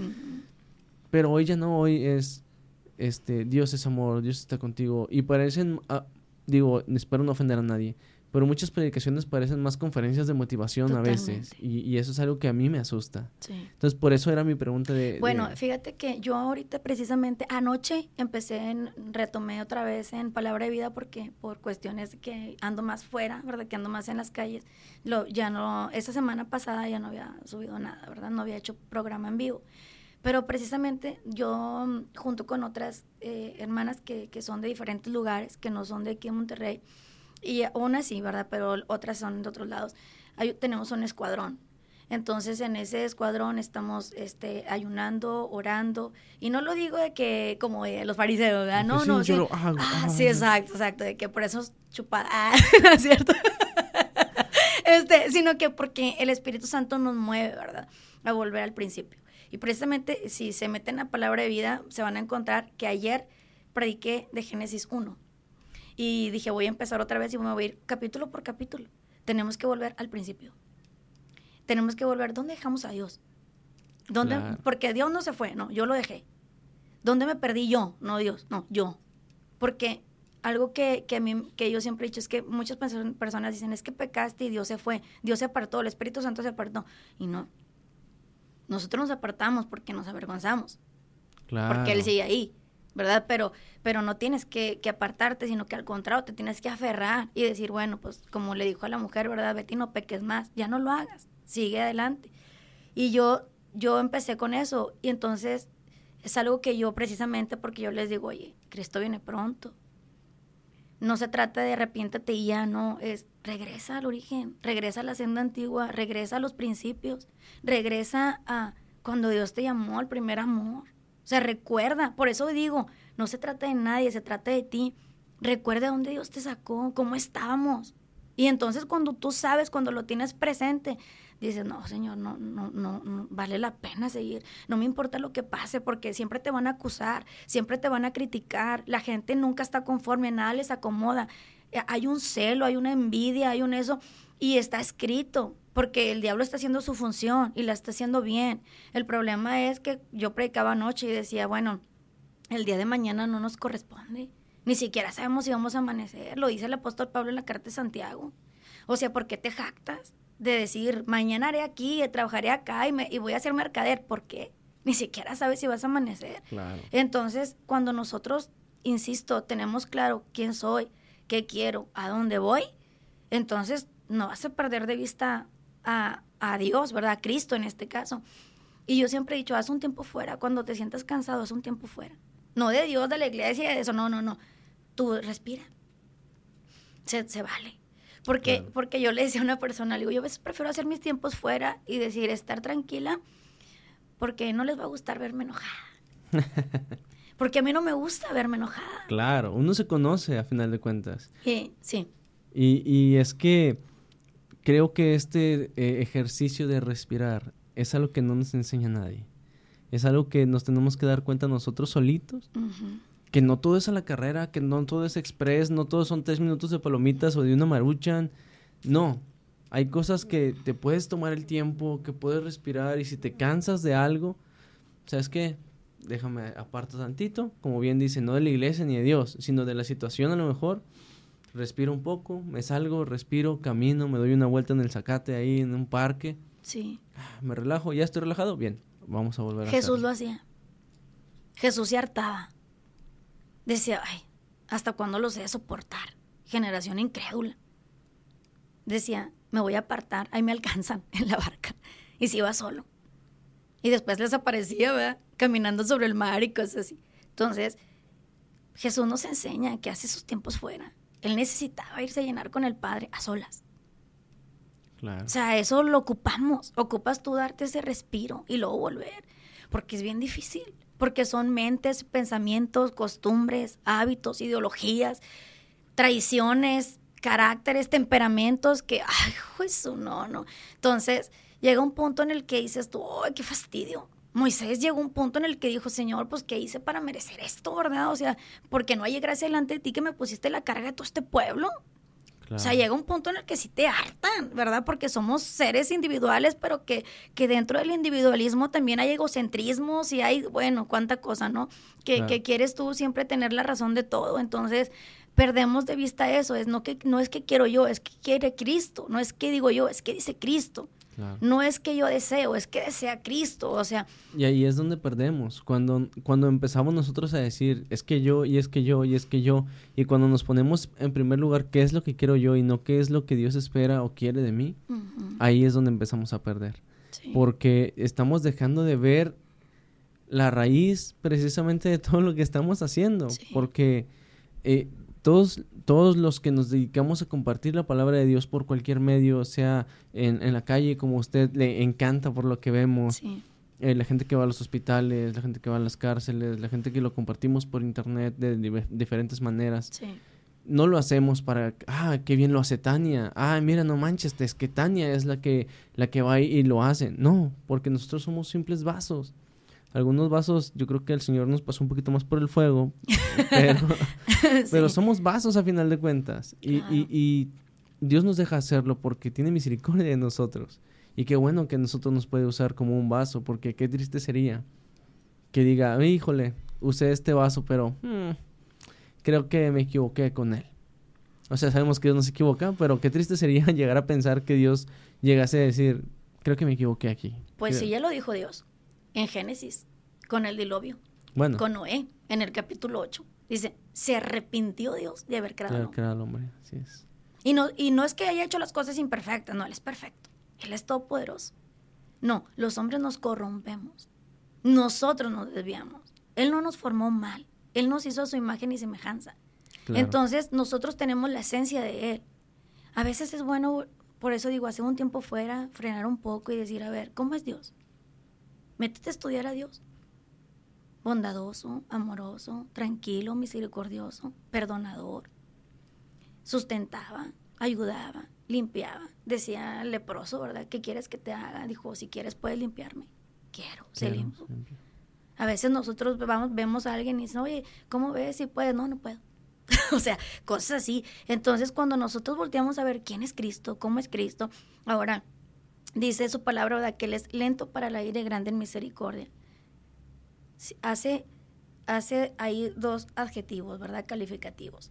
pero hoy ya no, hoy es, este, Dios es amor, Dios está contigo. Y parecen, ah, digo, espero no ofender a nadie, pero muchas predicaciones parecen más conferencias de motivación a veces. Totalmente. Y, y eso es algo que a mí me asusta. Sí. Entonces, por eso era mi pregunta de... Bueno, de- fíjate que yo ahorita precisamente anoche empecé en, retomé otra vez en Palabra de Vida porque por cuestiones que ando más fuera, ¿verdad? Que ando más en las calles. Lo, ya no, esa semana pasada ya no había subido nada, ¿verdad? No había hecho programa en vivo. Pero precisamente yo, junto con otras eh, hermanas que, que son de diferentes lugares, que no son de aquí en Monterrey, y unas sí, ¿verdad? Pero otras son de otros lados, hay- tenemos un escuadrón. Entonces en ese escuadrón estamos este, ayunando, orando, y no lo digo de que como de los fariseos, ¿verdad? No, Sí, no, yo sí. lo hago, Ah, ah. sí, exacto, exacto, de que por eso es chupada, (laughs) ah, ¿no es cierto? (laughs) este, sino que porque el Espíritu Santo nos mueve, ¿verdad? A volver al principio. Y precisamente si se meten a palabra de vida, se van a encontrar que ayer prediqué de Génesis 1. Y dije, voy a empezar otra vez y me voy a ir capítulo por capítulo. Tenemos que volver al principio. Tenemos que volver, ¿dónde dejamos a Dios? ¿Dónde? Claro. Porque Dios no se fue, no, yo lo dejé. ¿Dónde me perdí yo? No Dios, no, yo. Porque algo que, que, a mí, que yo siempre he dicho es que muchas perso- personas dicen, es que pecaste y Dios se fue, Dios se apartó, el Espíritu Santo se apartó. Y no. Nosotros nos apartamos porque nos avergonzamos claro. porque él sigue ahí, ¿verdad? Pero, pero no tienes que, apartarte, sino que al contrario, te tienes que aferrar y decir, bueno, pues como le dijo a la mujer, ¿verdad? Betty, no peques más, ya no lo hagas, sigue adelante. Y yo, yo empecé con eso y entonces es algo que yo precisamente porque yo les digo, oye, Cristo viene pronto. No se trata de arrepiéntate y ya, no, es regresa al origen, regresa a la senda antigua, regresa a los principios, regresa a cuando Dios te llamó al primer amor. O sea, recuerda, por eso digo, no se trata de nadie, se trata de ti. Recuerda dónde Dios te sacó, cómo estábamos. Y entonces cuando tú sabes, cuando lo tienes presente, dices, no, Señor, no, no, no, no, vale la pena seguir. No me importa lo que pase, porque siempre te van a acusar, siempre te van a criticar. La gente nunca está conforme, nada les acomoda. Eh, Hay un celo, hay una envidia, hay un eso, y está escrito, porque el diablo está haciendo su función y la está haciendo bien. El problema es que yo predicaba anoche y decía, bueno, el día de mañana no nos corresponde. Ni siquiera sabemos si vamos a amanecer. Lo dice el apóstol Pablo en la carta de Santiago. O sea, ¿por qué te jactas de decir, mañana haré aquí, trabajaré acá y, me, y voy a ser mercader? ¿Por qué? Ni siquiera sabes si vas a amanecer. Claro. Entonces, cuando nosotros, insisto, tenemos claro quién soy, qué quiero, a dónde voy, entonces no vas a perder de vista a, a Dios, ¿verdad? A Cristo en este caso. Y yo siempre he dicho, haz un tiempo fuera, cuando te sientas cansado, haz un tiempo fuera. No de Dios, de la iglesia, de eso, no, no, no. tú respira. Se, se vale. Porque, porque yo le decía a una persona, le digo, yo a veces prefiero hacer mis tiempos fuera y decir, estar tranquila, porque no les va a gustar verme enojada. (laughs) porque a mí no me gusta verme enojada. Claro, uno se conoce a final de cuentas. Sí, sí. Y, y es que creo que este eh, ejercicio de respirar es algo que no nos enseña nadie. Es algo que nos tenemos que dar cuenta nosotros solitos. Que no todo es a la carrera, que no todo es express, no todo son tres minutos de palomitas o de una maruchan. No. Hay cosas que te puedes tomar el tiempo, que puedes respirar y si te cansas de algo, ¿sabes qué? Déjame aparto tantito, como bien dice, no de la iglesia ni de Dios, sino de la situación a lo mejor. Respiro un poco, me salgo, respiro, camino, me doy una vuelta en el zacate ahí en un parque. Sí. Me relajo, ya estoy relajado, bien, vamos a volver a Jesús lo hacía. Jesús se hartaba. Decía, ay, ¿hasta cuándo los he de soportar? Generación incrédula. Decía, me voy a apartar, ahí me alcanzan (laughs) en la barca. Y se iba solo. Y después les aparecía, ¿verdad? Caminando sobre el mar y cosas así. Entonces, Jesús nos enseña que hace sus tiempos fuera. Él necesitaba irse a llenar con el Padre a solas. Claro. O sea, eso lo ocupamos. Ocupas tú darte ese respiro y luego volver. Porque es bien difícil. Porque son mentes, pensamientos, costumbres, hábitos, ideologías, traiciones, caracteres, temperamentos que, ay, Jesús, no, no. Entonces, llega un punto en el que dices tú, ay, qué fastidio. Moisés llegó a un punto en el que dijo, Señor, pues, ¿qué hice para merecer esto, verdad? O sea, porque no hay gracia delante de ti que me pusiste la carga de todo este pueblo. O sea, llega un punto en el que sí te hartan, ¿verdad? Porque somos seres individuales, pero que, que dentro del individualismo también hay egocentrismos y hay, bueno, cuánta cosa, ¿no? Que, que quieres tú siempre tener la razón de todo. Entonces, perdemos de vista eso. Es no, que, no es que quiero yo, es que quiere Cristo. No es que digo yo, es que dice Cristo. No es que yo deseo, es que desea Cristo, o sea... Y ahí es donde perdemos, cuando, cuando empezamos nosotros a decir, es que yo, y es que yo, y es que yo, y cuando nos ponemos en primer lugar qué es lo que quiero yo y no qué es lo que Dios espera o quiere de mí, ahí es donde empezamos a perder. Porque estamos dejando de ver la raíz precisamente de todo lo que estamos haciendo, porque eh, todos, todos los que nos dedicamos a compartir la palabra de Dios por cualquier medio, sea en, en la calle, como a usted le encanta por lo que vemos, eh, la gente que va a los hospitales, la gente que va a las cárceles, la gente que lo compartimos por internet de, diferentes maneras. No lo hacemos para, ah, qué bien lo hace Tania. Ah, mira, no manches, es que Tania es la que, la que va y lo hace. No, porque nosotros somos simples vasos algunos vasos, yo creo que el Señor nos pasó un poquito más por el fuego, (laughs) pero, somos vasos a final de cuentas. Y, y, Dios nos deja hacerlo porque tiene misericordia de nosotros. Y qué bueno que nosotros nos puede usar como un vaso, porque qué triste sería que diga, híjole, usé este vaso, pero hmm, creo que me equivoqué con él. O sea, sabemos que Dios no se equivoca, pero qué triste sería (laughs) llegar a pensar que Dios llegase a decir, creo que me equivoqué aquí. Pues sí, ya lo dijo Dios en Génesis con el diluvio. Bueno. Con Noé, en el capítulo 8. Dice, se arrepintió Dios de haber creado, de al hombre. Así es. Y no, y no es que haya hecho las cosas imperfectas, no, Él es perfecto. Él es todopoderoso. No, los hombres nos corrompemos. Nosotros nos desviamos. Él no nos formó mal. Él nos hizo a su imagen y semejanza. Entonces, nosotros tenemos la esencia de Él. A veces es bueno, por eso digo, hacer un tiempo fuera, frenar un poco y decir, a ver, ¿cómo es Dios? Métete a estudiar a Dios. Bondadoso, amoroso, tranquilo, misericordioso, perdonador. Sustentaba, ayudaba, limpiaba. Decía leproso, ¿verdad? ¿Qué quieres que te haga? Dijo, si quieres puedes limpiarme. Quiero, se limpio. A veces nosotros vamos, vemos a alguien y dicen, oye, ¿cómo ves si puedes? No, no puedo. (laughs) o sea, cosas así. Entonces, cuando nosotros volteamos a ver quién es Cristo, cómo es Cristo, ahora, dice su palabra, ¿verdad? Que Él es lento para el aire, grande en misericordia. Hace, hace ahí dos adjetivos, ¿verdad? Calificativos.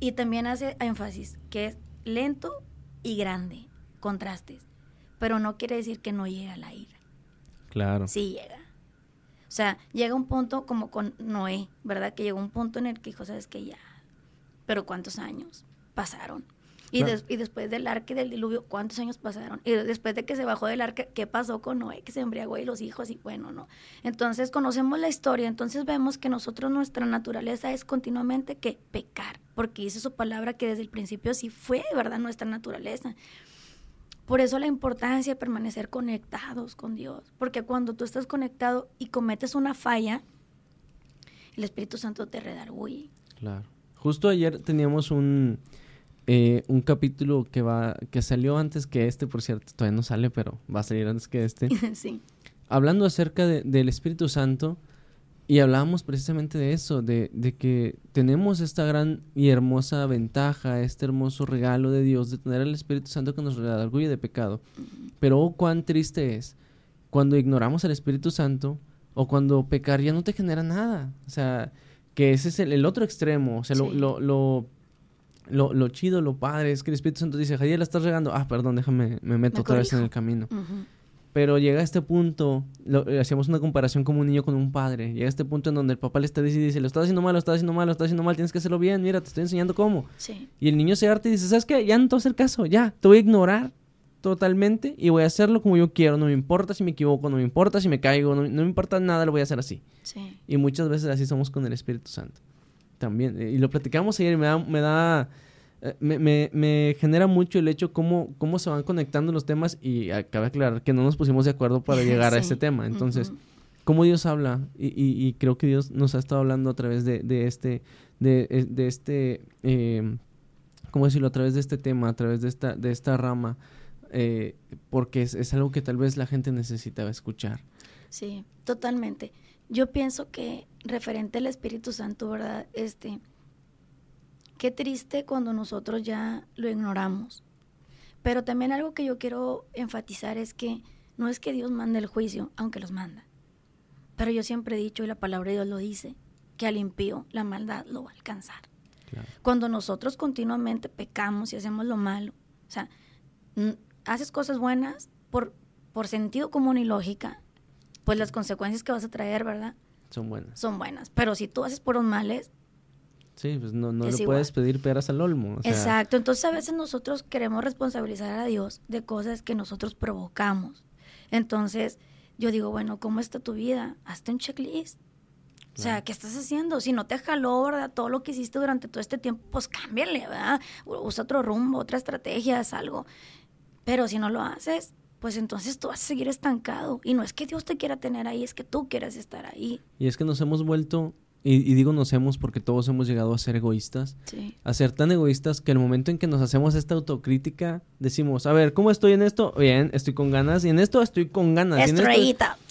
Y también hace énfasis que es lento y grande, contrastes. Pero no quiere decir que no llega la ira. Claro. Sí llega. O sea, llega un punto como con Noé, ¿verdad? Que llegó un punto en el que dijo, ¿sabes qué? Ya. Pero ¿cuántos años pasaron? Y, y, después del arca del diluvio, ¿cuántos años pasaron? Y después de que se bajó del arca, ¿qué pasó con Noé? Que se embriagó y los hijos y bueno, ¿no? Entonces conocemos la historia, entonces vemos que nosotros nuestra naturaleza es continuamente que pecar, porque dice su palabra que desde el principio sí fue, ¿verdad? Nuestra naturaleza. Por eso la importancia de permanecer conectados con Dios, porque cuando tú estás conectado y cometes una falla, el Espíritu Santo te redarguye. Claro. Justo ayer teníamos un, eh, un capítulo que va que salió antes que este, por cierto, todavía no sale, pero va a salir antes que este. (laughs) sí. Hablando acerca del Espíritu Santo y hablábamos precisamente de eso, de, de, que tenemos esta gran y hermosa ventaja, este hermoso regalo de Dios de tener el Espíritu Santo que nos redarguye de pecado. Pero oh, cuán triste es cuando ignoramos al Espíritu Santo o cuando pecar ya no te genera nada. O sea, que ese es el, otro extremo. O sea, lo, lo, lo, lo, chido, lo padre es que el Espíritu Santo dice, Javier, la estás regando. Ah, perdón, déjame, me meto otra vez en el camino. Pero llega a este punto, eh, hacíamos una comparación como un niño con un padre. Llega a este punto en donde el papá le está diciendo, dice, lo estás haciendo mal, lo estás haciendo mal, lo estás haciendo mal, tienes que hacerlo bien, mira, te estoy enseñando cómo. Y el niño se harta y dice, ¿sabes qué? Ya no te voy a hacer caso, ya, te voy a ignorar totalmente y voy a hacerlo como yo quiero. No me importa si me equivoco, no me importa si me caigo, no, me importa nada, lo voy a hacer así. Y muchas veces así somos con el Espíritu Santo. También. Y lo platicamos ayer y me da, me da eh, me, me, genera mucho el hecho cómo, cómo se van conectando los temas y acaba de aclarar que no nos pusimos de acuerdo para (laughs) llegar a este tema. Entonces, cómo Dios habla y, y, creo que Dios nos ha estado hablando a través de, de este, de, eh, de este, eh, ¿cómo decirlo? A través de este tema, a través de esta, de esta rama eh, porque es, algo que tal vez la gente necesitaba escuchar. Sí, totalmente. Yo pienso que referente al Espíritu Santo, ¿verdad? Este, qué triste cuando nosotros ya lo ignoramos. Pero también algo que yo quiero enfatizar es que no es que Dios mande el juicio, aunque los manda. Pero yo siempre he dicho, y la palabra de Dios lo dice, que al impío la maldad lo va a alcanzar. Cuando nosotros continuamente pecamos y hacemos lo malo, o sea, haces cosas buenas por, por sentido común y lógica, pues las consecuencias que vas a traer, ¿verdad? Son buenas. Son buenas. Pero si tú haces por los males... Sí, pues no, no le puedes pedir peras al olmo. Exacto. Entonces a veces nosotros queremos responsabilizar a Dios de cosas que nosotros provocamos. Entonces yo digo, bueno, ¿cómo está tu vida? Hazte un checklist. O sea, ¿qué estás haciendo? Si no te jaló, ¿verdad? Todo lo que hiciste durante todo este tiempo, pues cámbiale, ¿verdad? Usa otro rumbo, otra estrategia, haz algo. Pero si no lo haces, pues entonces tú vas a seguir estancado. Y no es que Dios te quiera tener ahí, es que tú quieras estar ahí. Y es que nos hemos vuelto, y, digo nos hemos porque todos hemos llegado a ser egoístas, a ser tan egoístas que el momento en que nos hacemos esta autocrítica, decimos, a ver, ¿cómo estoy en esto? Bien, estoy con ganas, y en esto estoy con ganas. Estrellita. (laughs)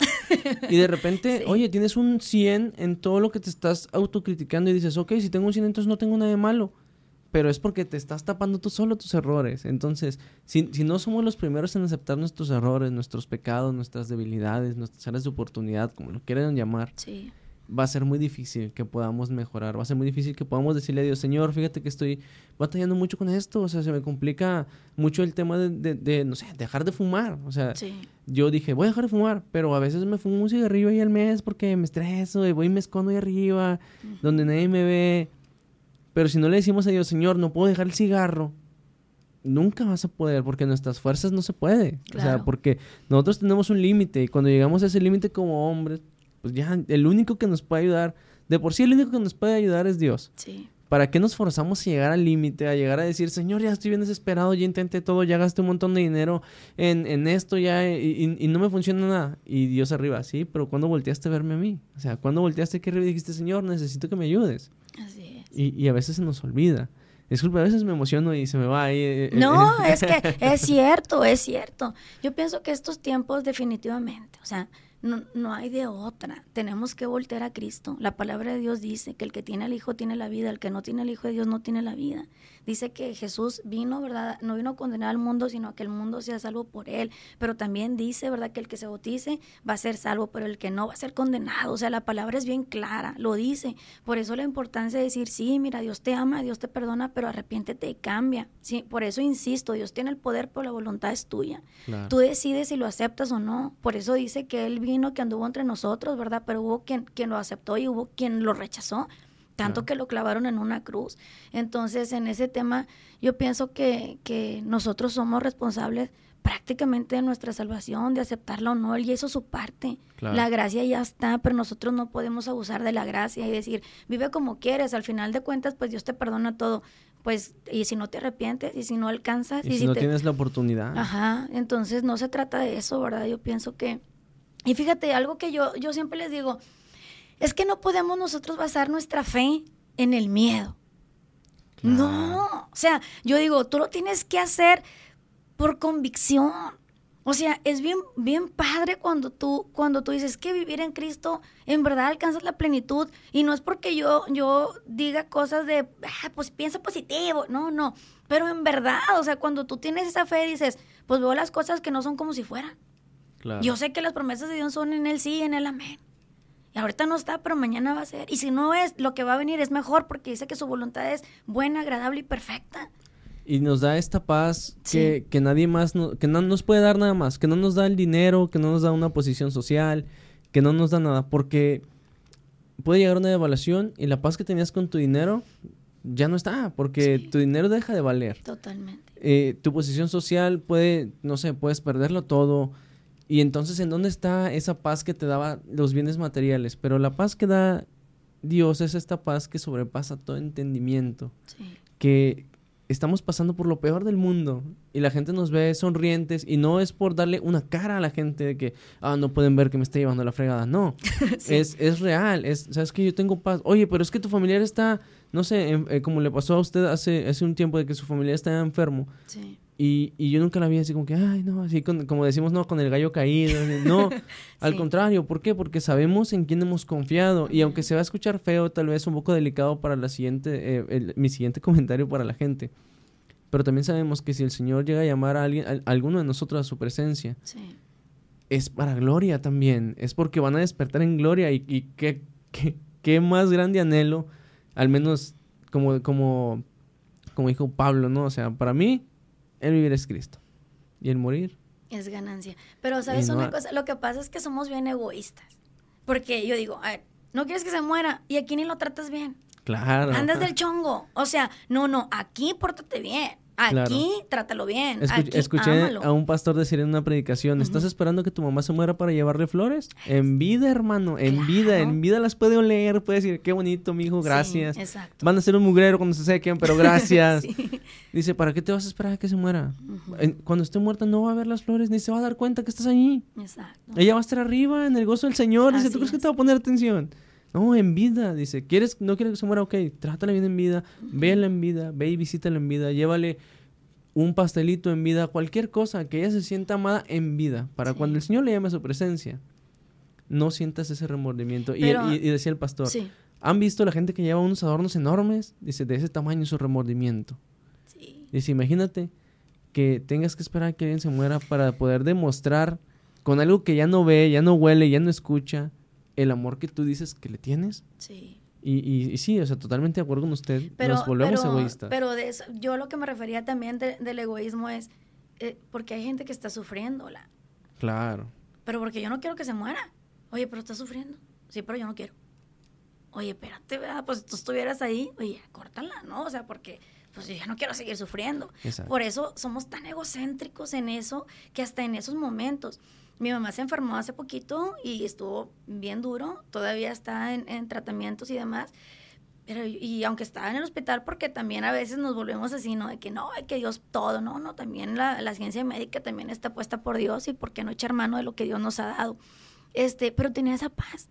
Y, de repente, oye, tienes un 100 en todo lo que te estás autocriticando y dices, ok, si tengo un 100 entonces no tengo nada de malo pero es porque te estás tapando tú solo tus errores. Entonces, si, si, no somos los primeros en aceptar nuestros errores, nuestros pecados, nuestras debilidades, nuestras áreas de oportunidad, como lo quieran llamar, va a ser muy difícil que podamos mejorar. Va a ser muy difícil que podamos decirle a Dios, Señor, fíjate que estoy batallando mucho con esto. O sea, se me complica mucho el tema de, de, no sé, dejar de fumar. O sea, yo dije, voy a dejar de fumar, pero a veces me fumo un cigarrillo ahí al mes porque me estreso y voy y me escondo ahí arriba, donde nadie me ve pero si no le decimos a Dios, Señor, no puedo dejar el cigarro, nunca vas a poder, porque nuestras fuerzas no se puede. O sea, porque nosotros tenemos un límite y cuando llegamos a ese límite como hombres, pues ya el único que nos puede ayudar, de por sí el único que nos puede ayudar es Dios. Sí. ¿Para qué nos forzamos a llegar al límite, a llegar a decir, Señor, ya estoy bien desesperado, ya intenté todo, ya gasté un montón de dinero en, en esto ya y, y, no me funciona nada? Y Dios arriba, sí, pero ¿cuándo volteaste a verme a mí? O sea, ¿cuándo volteaste aquí arriba y dijiste, Señor, necesito que me ayudes? Así y, y a veces se nos olvida. Disculpe, a veces me emociono y se me va ahí. Eh, eh, no, (laughs) es que es cierto, es cierto. Yo pienso que estos tiempos definitivamente, o sea, no, no, hay de otra. Tenemos que voltear a Cristo. La palabra de Dios dice que el que tiene al Hijo tiene la vida, el que no tiene al Hijo de Dios no tiene la vida. Dice que Jesús vino, ¿verdad? No vino a condenar al mundo, sino que el mundo sea salvo por él. Pero también dice, ¿verdad? Que el que se bautice va a ser salvo, pero el que no va a ser condenado. O sea, la palabra es bien clara, lo dice. Por eso la importancia de decir, sí, mira, Dios te ama, Dios te perdona, pero arrepiéntete y cambia. Sí, por eso insisto, Dios tiene el poder, pero la voluntad es tuya. Tú decides si lo aceptas o no. Por eso dice que Él vino, que anduvo entre nosotros, ¿verdad? Pero hubo quien, quien lo aceptó y hubo quien lo rechazó. tanto que lo clavaron en una cruz. Entonces, en ese tema, yo pienso que, que nosotros somos responsables prácticamente de nuestra salvación, de aceptarla o no, él hizo su parte. La gracia ya está, pero nosotros no podemos abusar de la gracia y decir, vive como quieres, al final de cuentas, pues Dios te perdona todo. Pues, y si no te arrepientes, y si no alcanzas, y, si, no tienes la oportunidad. Ajá, entonces no se trata de eso, ¿verdad? Yo pienso que, y fíjate, algo que yo, yo siempre les digo, es que no podemos nosotros basar nuestra fe en el miedo. No, o sea, yo digo, tú lo tienes que hacer por convicción. O sea, es bien, bien padre cuando tú, cuando tú dices que vivir en Cristo en verdad alcanzas la plenitud. Y no es porque yo, yo diga cosas de, ah, pues piensa positivo. No, no. Pero en verdad, o sea, cuando tú tienes esa fe, dices, pues veo las cosas que no son como si fueran. Yo sé que las promesas de Dios son en el sí y en el amén. Y ahorita no está, pero mañana va a ser. Y si no es, lo que va a venir es mejor porque dice que su voluntad es buena, agradable y perfecta y nos da esta paz que, que, nadie más, que no nos puede dar nada más, que no nos da el dinero, que no nos da una posición social, que no nos da nada, porque puede llegar una devaluación y la paz que tenías con tu dinero ya no está, porque tu dinero deja de valer. Totalmente. Eh, tu posición social puede, no sé, puedes perderlo todo. Y entonces, ¿en dónde está esa paz que te daba los bienes materiales? Pero la paz que da Dios es esta paz que sobrepasa todo entendimiento. Sí. Que, estamos pasando por lo peor del mundo y la gente nos ve sonrientes y no es por darle una cara a la gente de que, ah, no pueden ver que me está llevando la fregada. No, (laughs) es, es real, es, sabes que yo tengo paz. Oye, pero es que tu familiar está, no sé, eh, como le pasó a usted hace, hace un tiempo de que su familiar está enfermo. Sí. Y, y, yo nunca la vi así como que, ay, no, así como decimos, no, con el gallo caído. No, (laughs) al contrario, ¿por qué? Porque sabemos en quién hemos confiado. Y aunque se va a escuchar feo, tal vez un poco delicado para la siguiente, eh, mi siguiente (laughs) comentario para la gente. Pero también sabemos que si el Señor llega a llamar a alguien, a, alguno de nosotros a su presencia, es para gloria también. Es porque van a despertar en gloria. Y, y qué, qué, qué más grande anhelo, al menos como, como, como dijo Pablo, ¿no? O sea, para mí el vivir es Cristo. Y el morir. Es ganancia. Pero, ¿sabes una cosa? Lo que pasa es que somos bien egoístas. Porque yo digo, a ver, no quieres que se muera y aquí ni lo tratas bien. Claro. Andas del chongo. O sea, no, no, aquí pórtate bien. Aquí trátalo bien. escuché a un pastor decir en una predicación, ¿estás esperando que tu mamá se muera para llevarle flores? En vida, hermano, en vida, en vida las puede oler, puede decir, qué bonito, mi hijo, gracias. Van a ser un mugrero cuando se sequen, pero (laughs) gracias. Dice, ¿para qué te vas a esperar a que se muera? Cuando esté muerta no va a ver las flores, ni se va a dar cuenta que estás allí. Ella va a estar arriba en el gozo del Señor. Dice, ¿tú crees que te va a poner atención? No, en vida, dice, ¿quieres, no quieres que se muera? Ok, trátala bien en vida, véala en vida, ve y visítala en vida, llévale un pastelito en vida, cualquier cosa, que ella se sienta amada en vida, para cuando el Señor le llame a su presencia, no sientas ese remordimiento. y, decía el pastor, ¿han visto la gente que lleva unos adornos enormes? Dice, de ese tamaño su remordimiento. Dice, imagínate que tengas que esperar a que alguien se muera para poder demostrar con algo que ya no ve, ya no huele, ya no escucha, el amor que tú dices que le tienes. Sí. Y, y, sí, o sea, totalmente de acuerdo con usted. Pero, nos volvemos pero, egoístas. Pero de eso, yo lo que me refería también del egoísmo es eh, porque hay gente que está sufriendo. La... Claro. Pero porque yo no quiero que se muera. Oye, pero está sufriendo. Sí, pero yo no quiero. Oye, espérate, ¿verdad? pues si tú estuvieras ahí, oye, córtala, ¿no? O sea, porque pues yo ya no quiero seguir sufriendo. Por eso somos tan egocéntricos en eso que hasta en esos momentos mi mamá se enfermó hace poquito y estuvo bien duro, todavía está en, tratamientos y demás. Pero, y aunque estaba en el hospital, porque también a veces nos volvemos así, ¿no? De que no, que Dios todo, no, no, también la, la ciencia médica también está puesta por Dios y por qué no echar mano de lo que Dios nos ha dado. Este, pero tenía esa paz.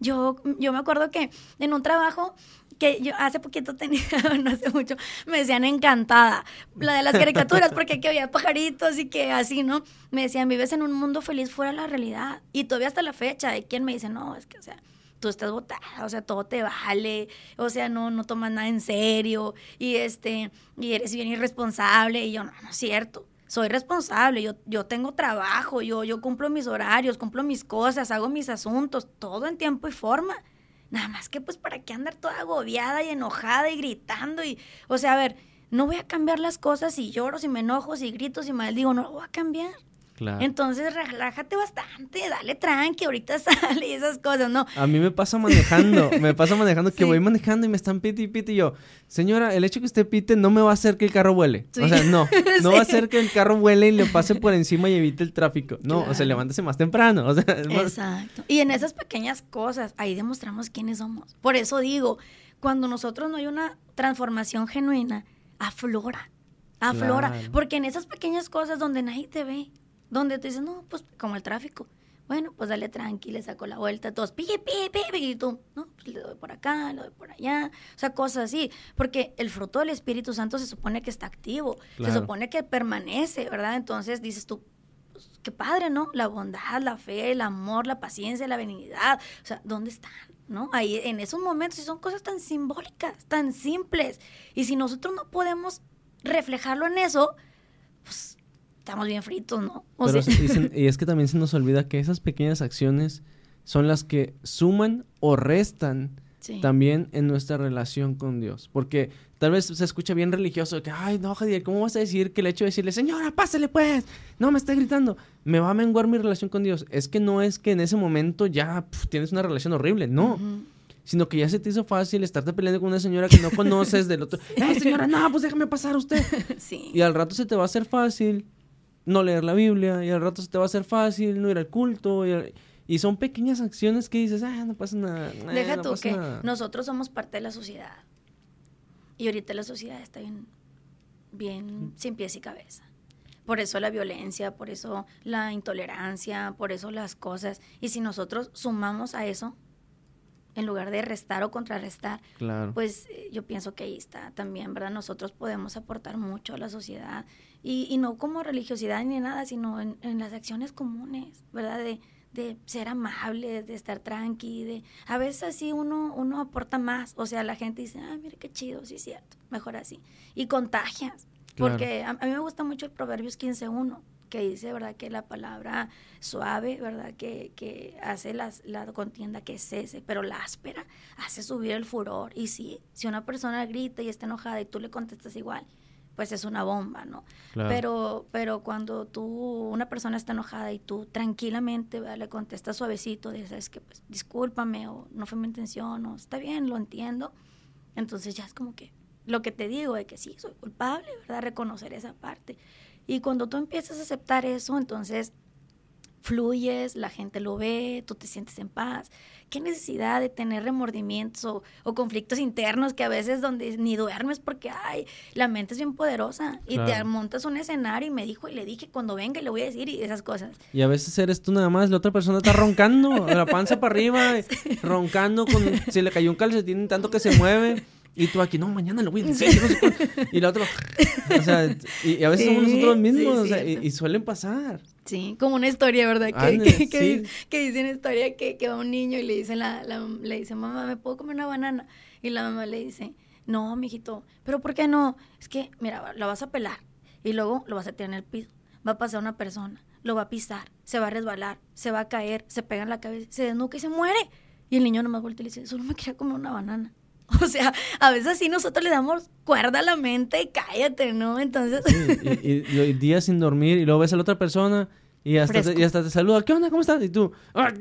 Yo, yo me acuerdo que en un trabajo que yo hace poquito tenía, (laughs) no hace mucho, me decían encantada, la de las caricaturas, porque que había pajaritos y que así, ¿no? Me decían, vives en un mundo feliz fuera de la realidad. Y todavía hasta la fecha, hay quien me dice, no, es que, o sea, tú estás botada, o sea, todo te vale, o sea, no, no tomas nada en serio, y este, y eres bien irresponsable, y yo, no, no es cierto. Soy responsable, yo, yo tengo trabajo, yo, yo cumplo mis horarios, cumplo mis cosas, hago mis asuntos, todo en tiempo y forma. Nada más que pues para qué andar toda agobiada y enojada y gritando y, o sea, a ver, no voy a cambiar las cosas si lloro, si me enojo, si grito, si maldigo, no lo voy a cambiar. Claro. Entonces, relájate bastante, dale tranqui, ahorita (laughs) sale y esas cosas, ¿no? A mí me pasa manejando, (laughs) me pasa manejando que voy manejando y me están piti y piti y yo, señora, el hecho que usted pite no me va a hacer que el carro vuele. O sea, no, (laughs) no va a hacer que el carro vuele y le pase por encima y evite el tráfico. No, o sea, levántese más temprano. O sea, Exacto. Y en esas pequeñas cosas, ahí demostramos quiénes somos. Por eso digo, cuando nosotros no hay una transformación genuina, aflora, aflora. Porque en esas pequeñas cosas donde nadie te ve, donde te dicen, no, pues como el tráfico. Bueno, pues dale tranqui, le saco la vuelta, todos, pi, pi, pi, y tú, no, pues le doy por acá, le doy por allá, o sea, cosas así, porque el fruto del Espíritu Santo se supone que está activo, se supone que permanece, ¿verdad? Entonces dices tú, pues, qué padre, ¿no? La bondad, la fe, el amor, la paciencia, la benignidad, o sea, ¿dónde están? ¿No? Ahí en esos momentos, y son cosas tan simbólicas, tan simples, y si nosotros no podemos reflejarlo en eso, pues estamos bien fritos, ¿no? (laughs) y, es que también se nos olvida que esas pequeñas acciones son las que suman o restan también en nuestra relación con Dios. Porque tal vez se escucha bien religioso que, ay, no, Javier, ¿cómo vas a decir que el hecho de decirle, señora, pásale pues, no me está gritando, me va a menguar mi relación con Dios? Es que no es que en ese momento ya tienes una relación horrible, no. Sino que ya se te hizo fácil estarte peleando con una señora que no (laughs) conoces del otro. ¡Eh, señora, no, pues déjame pasar usted! (laughs) Sí. Y al rato se te va a hacer fácil no leer la Biblia y al rato se te va a hacer fácil no ir al culto y, son pequeñas acciones que dices, ah, no pasa nada. Deja tú que nosotros somos parte de la sociedad y ahorita la sociedad está bien, bien sin pies y cabeza. Por eso la violencia, por eso la intolerancia, por eso las cosas. Y si nosotros sumamos a eso, en lugar de restar o contrarrestar, pues eh, yo pienso que ahí está también, ¿verdad? Nosotros podemos aportar mucho a la sociedad y, no como religiosidad ni nada, sino en, las acciones comunes, ¿verdad? De, de ser amables, de estar tranqui, de a veces así uno, uno aporta más, o sea, la gente dice, ah, mire qué chido, sí es cierto, mejor así. Y contagias, porque a, a, mí me gusta mucho el Proverbios 15.1, que dice, ¿verdad? Que la palabra suave, ¿verdad? Que, que hace las, la contienda que cese, pero la áspera hace subir el furor. Y sí, si una persona grita y está enojada y tú le contestas igual, pues es una bomba, ¿no? Pero, pero cuando tú, una persona está enojada y tú tranquilamente le contestas suavecito, dices que pues discúlpame o no fue mi intención o está bien, lo entiendo, entonces ya es como que lo que te digo de que sí, soy culpable, ¿verdad? Reconocer esa parte. Y cuando tú empiezas a aceptar eso, entonces fluyes, la gente lo ve, tú te sientes en paz. ¿Qué necesidad de tener remordimientos o, conflictos internos que a veces donde ni duermes porque, ay, la mente es bien poderosa y te montas un escenario y me dijo y le dije cuando venga y le voy a decir y esas cosas. Y a veces eres tú nada más, la otra persona está roncando, (laughs) la panza para arriba, roncando, con, si le cayó un calcetín tanto que se mueve. Y tú aquí, no, mañana lo voy a decir. y la otra, o sea, y, a veces somos nosotros mismos, o sea, y, suelen pasar. Sí, como una historia, ¿verdad? Que, (laughs) que, que, que, dice una historia que, que va un niño y le dice, la, la, le dice, mamá, ¿me puedo comer una banana? Y la mamá le dice, no, mijito, ¿pero por qué no? Es que, mira, la vas a pelar y luego lo vas a tirar en el piso. Va a pasar una persona, lo va a pisar, se va a resbalar, se va a caer, se pega en la cabeza, se desnuca y se muere. Y el niño nomás vuelve y le dice, solo me quería comer una banana. (laughs) O sea, a veces así nosotros le damos cuerda a la mente y cállate, ¿no? Entonces... y, días sin dormir y luego ves a la otra persona y hasta, te, y hasta te saluda, ¿qué onda? ¿Cómo estás? Y tú, ah,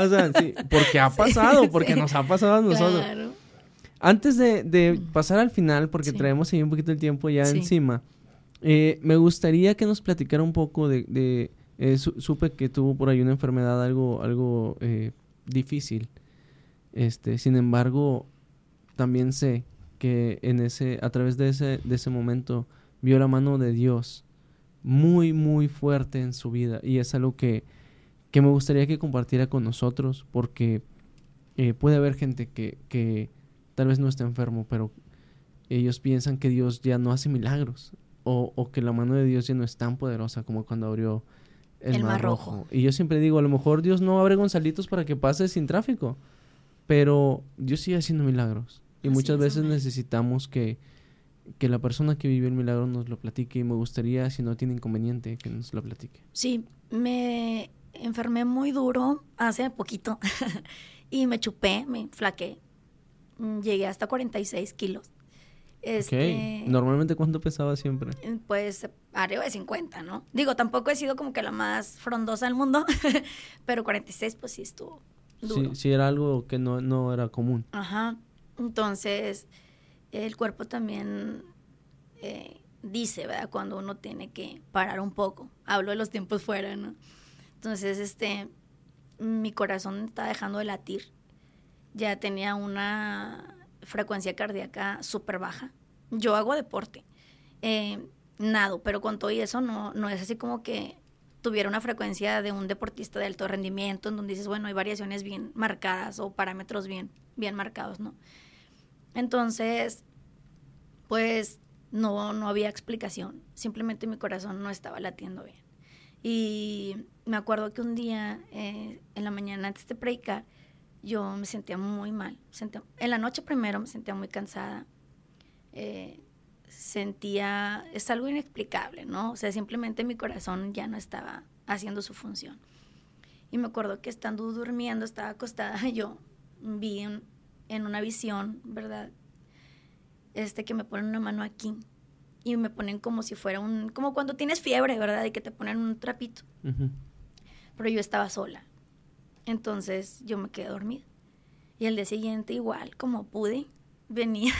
o sea, sí, porque ha (laughs) pasado, porque nos ha pasado a nosotros. Antes de, pasar al final, porque traemos ahí un poquito el tiempo ya encima, eh, me gustaría que nos platicara un poco de... Eh, supe que tuvo por ahí una enfermedad algo, algo eh, difícil. Este, sin embargo, también sé que en ese, a través de ese, de ese momento vio la mano de Dios muy, muy fuerte en su vida. Y es algo que, que me gustaría que compartiera con nosotros, porque eh, puede haber gente que, que tal vez no esté enfermo, pero ellos piensan que Dios ya no hace milagros, o, o que la mano de Dios ya no es tan poderosa como cuando abrió el, mar, rojo. Y yo siempre digo, a lo mejor Dios no abre Gonzalitos para que pase sin tráfico. Pero Dios sigue haciendo milagros. Y muchas veces necesitamos que, que la persona que vive el milagro nos lo platique. Y me gustaría, si no tiene inconveniente, que nos lo platique. Sí, me enfermé muy duro hace poquito. (laughs) y me chupé, me flaqué. Mm, llegué hasta 46 kilos. Este, Normalmente, ¿cuánto pesaba siempre? Pues arriba de 50, ¿no? Digo, tampoco he sido como que la más frondosa del mundo, (laughs) pero 46 pues sí estuvo duro. Sí, sí era algo que no, no era común. Ajá. Entonces, el cuerpo también eh, dice, ¿verdad? Cuando uno tiene que parar un poco. Hablo de los tiempos fuera, ¿no? Entonces, este, mi corazón estaba dejando de latir. Ya tenía una frecuencia cardíaca súper baja. Yo hago deporte, eh, nado, pero con todo y eso no, no es así como que tuviera una frecuencia de un deportista de alto rendimiento, en donde dices, bueno, hay variaciones bien marcadas o parámetros bien, bien marcados, ¿no? Entonces, pues no, no había explicación, simplemente mi corazón no estaba latiendo bien. Y me acuerdo que un día, eh, en la mañana antes de predicar, yo me sentía muy mal. Sentía, en la noche primero me sentía muy cansada. Eh, sentía, es algo inexplicable, ¿no? O sea, simplemente mi corazón ya no estaba haciendo su función. Y me acuerdo que estando durmiendo, estaba acostada, (laughs) yo vi en, en una visión, ¿verdad? Este que me ponen una mano aquí y me ponen como si fuera un, como cuando tienes fiebre, ¿verdad? Y que te ponen un trapito. Pero yo estaba sola entonces yo me quedé dormida. Y el día siguiente igual, como pude, (laughs) venía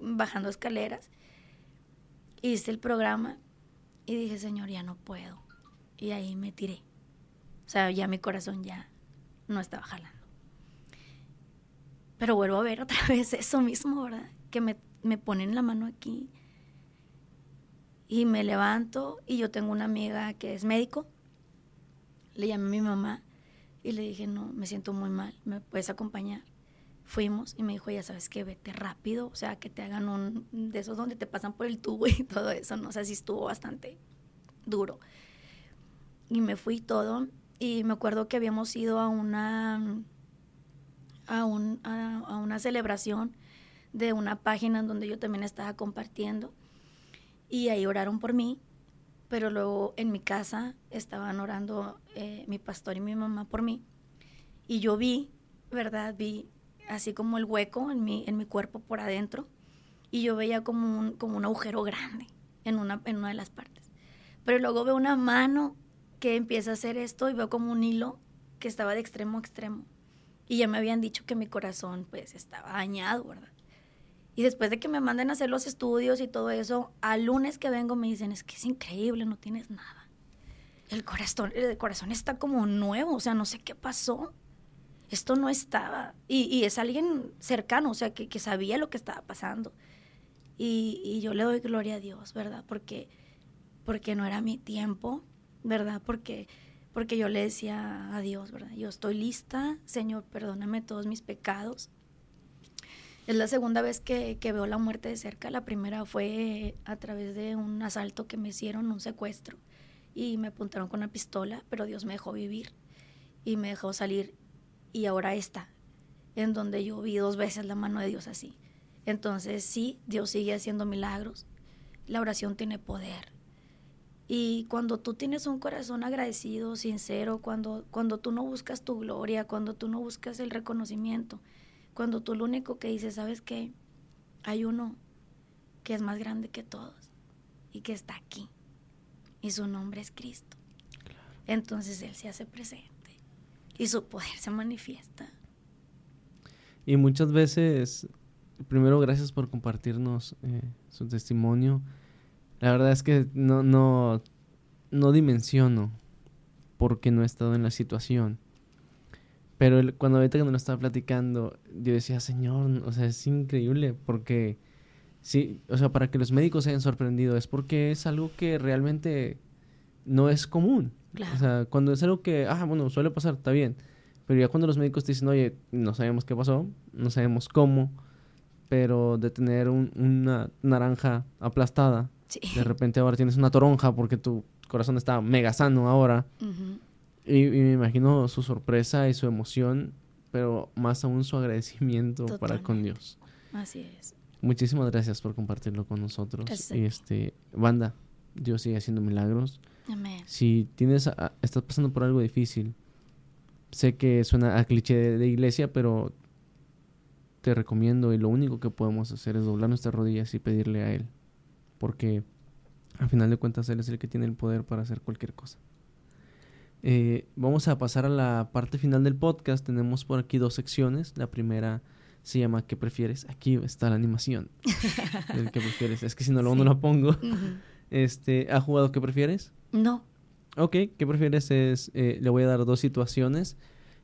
bajando escaleras, hice el programa y dije, Señor, ya no puedo. Y ahí me tiré. O sea, ya mi corazón ya no estaba jalando. Pero vuelvo a ver otra (laughs) vez eso mismo, ¿verdad? Que me, me ponen la mano aquí y me levanto y yo tengo una amiga que es médico. Le llamé a mi mamá y le dije, no, me siento muy mal, ¿me puedes acompañar? Fuimos y me dijo, ya sabes que vete rápido, o sea, que te hagan un de esos donde te pasan por el tubo y (laughs) todo eso, ¿no? O sea, sí estuvo bastante duro. Y me fui todo y me acuerdo que habíamos ido a una, a, un, a una celebración de una página en donde yo también estaba compartiendo y ahí oraron por mí pero luego en mi casa estaban orando eh, mi pastor y mi mamá por mí. Y yo vi, ¿verdad? Vi así como el hueco en mi, en mi cuerpo por adentro. Y yo veía como un, como un agujero grande en una, en una de las partes. Pero luego veo una mano que empieza a hacer esto y veo como un hilo que estaba de extremo a extremo. Y ya me habían dicho que mi corazón pues estaba dañado, ¿verdad? Y después de que me manden a hacer los estudios y todo eso, al lunes que vengo me dicen, es que es increíble, no tienes nada. El corazón, el corazón está como nuevo, o sea, no sé qué pasó. Esto no estaba. Y, es alguien cercano, o sea, que, sabía lo que estaba pasando. Y, yo le doy gloria a Dios, ¿verdad? Porque, porque no era mi tiempo, ¿verdad? Porque, porque yo le decía a Dios, ¿verdad? Yo estoy lista, Señor, perdóname todos mis pecados es la segunda vez que, veo la muerte de cerca. La primera fue a través de un asalto que me hicieron, un secuestro. Y me apuntaron con una pistola, pero Dios me dejó vivir y me dejó salir. Y ahora esta, en donde yo vi dos veces la mano de Dios así. Entonces sí, Dios sigue haciendo milagros. La oración tiene poder. Y cuando tú tienes un corazón agradecido, sincero, cuando, cuando tú no buscas tu gloria, cuando tú no buscas el reconocimiento, cuando tú lo único que dices, ¿sabes qué? Hay uno que es más grande que todos y que está aquí. Y su nombre es Cristo. Entonces Él se hace presente y su poder se manifiesta. Y muchas veces, primero gracias por compartirnos eh, su testimonio. La verdad es que no, no, no dimensiono porque no he estado en la situación pero cuando ahorita que nos lo estaba platicando, yo decía, Señor, o sea, es increíble porque, sí, o sea, para que los médicos se hayan sorprendido es porque es algo que realmente no es común. Claro. O sea, cuando es algo que, ah, bueno, suele pasar, está bien. Pero ya cuando los médicos te dicen, oye, no sabemos qué pasó, no sabemos cómo, pero de tener una naranja aplastada, de repente ahora tienes una toronja porque tu corazón está mega sano ahora. Y, me imagino su sorpresa y su emoción, pero más aún su agradecimiento para con Dios. Así es. Muchísimas gracias por compartirlo con nosotros. Y este, banda, Dios sigue haciendo milagros. Amén. Si tienes, estás pasando por algo difícil, sé que suena a cliché de, iglesia, pero te recomiendo y lo único que podemos hacer es doblar nuestras rodillas y pedirle a Él. Porque al final de cuentas Él es el que tiene el poder para hacer cualquier cosa. Eh, vamos a pasar a la parte final del podcast. Tenemos por aquí dos secciones. La primera se llama ¿Qué prefieres? Aquí está la animación (laughs) ¿Qué prefieres? Es que si no, luego no la pongo. Este, ¿Ha jugado ¿Qué prefieres? No. Ok, ¿qué prefieres? Es, eh, le voy a dar dos situaciones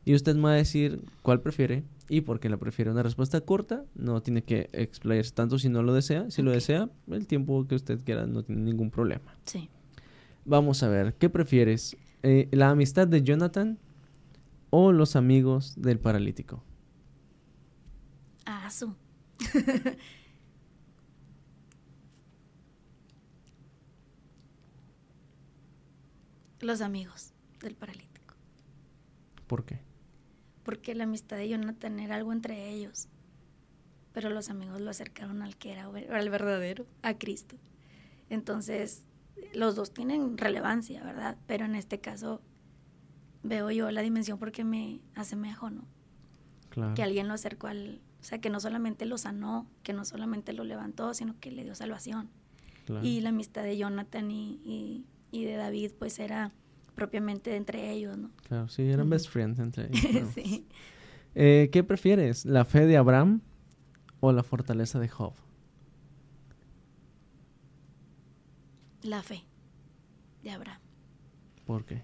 y usted me va a decir cuál prefiere y por qué la prefiere. Una respuesta corta, no tiene que explayarse tanto si no lo desea. Si lo desea, el tiempo que usted quiera no tiene ningún problema. Sí. Vamos a ver, ¿qué prefieres? Eh, ¿La amistad de Jonathan o los amigos del paralítico? Ah, su. (laughs) los amigos del paralítico. ¿Por qué? Porque la amistad de Jonathan era algo entre ellos, pero los amigos lo acercaron al que era al verdadero, a Cristo. Entonces, los dos tienen relevancia, ¿verdad? Pero en este caso veo yo la dimensión porque me asemejo, ¿no? Claro. Que alguien lo acercó al, o sea, que no solamente lo sanó, que no solamente lo levantó, sino que le dio salvación. Y la amistad de Jonathan y, y, de David, pues era propiamente entre ellos, ¿no? Claro, sí, eran best friends entre (laughs) ellos. sí. Eh, ¿Qué prefieres, la fe de Abraham o la fortaleza de Job? La fe de Abraham. ¿Por qué?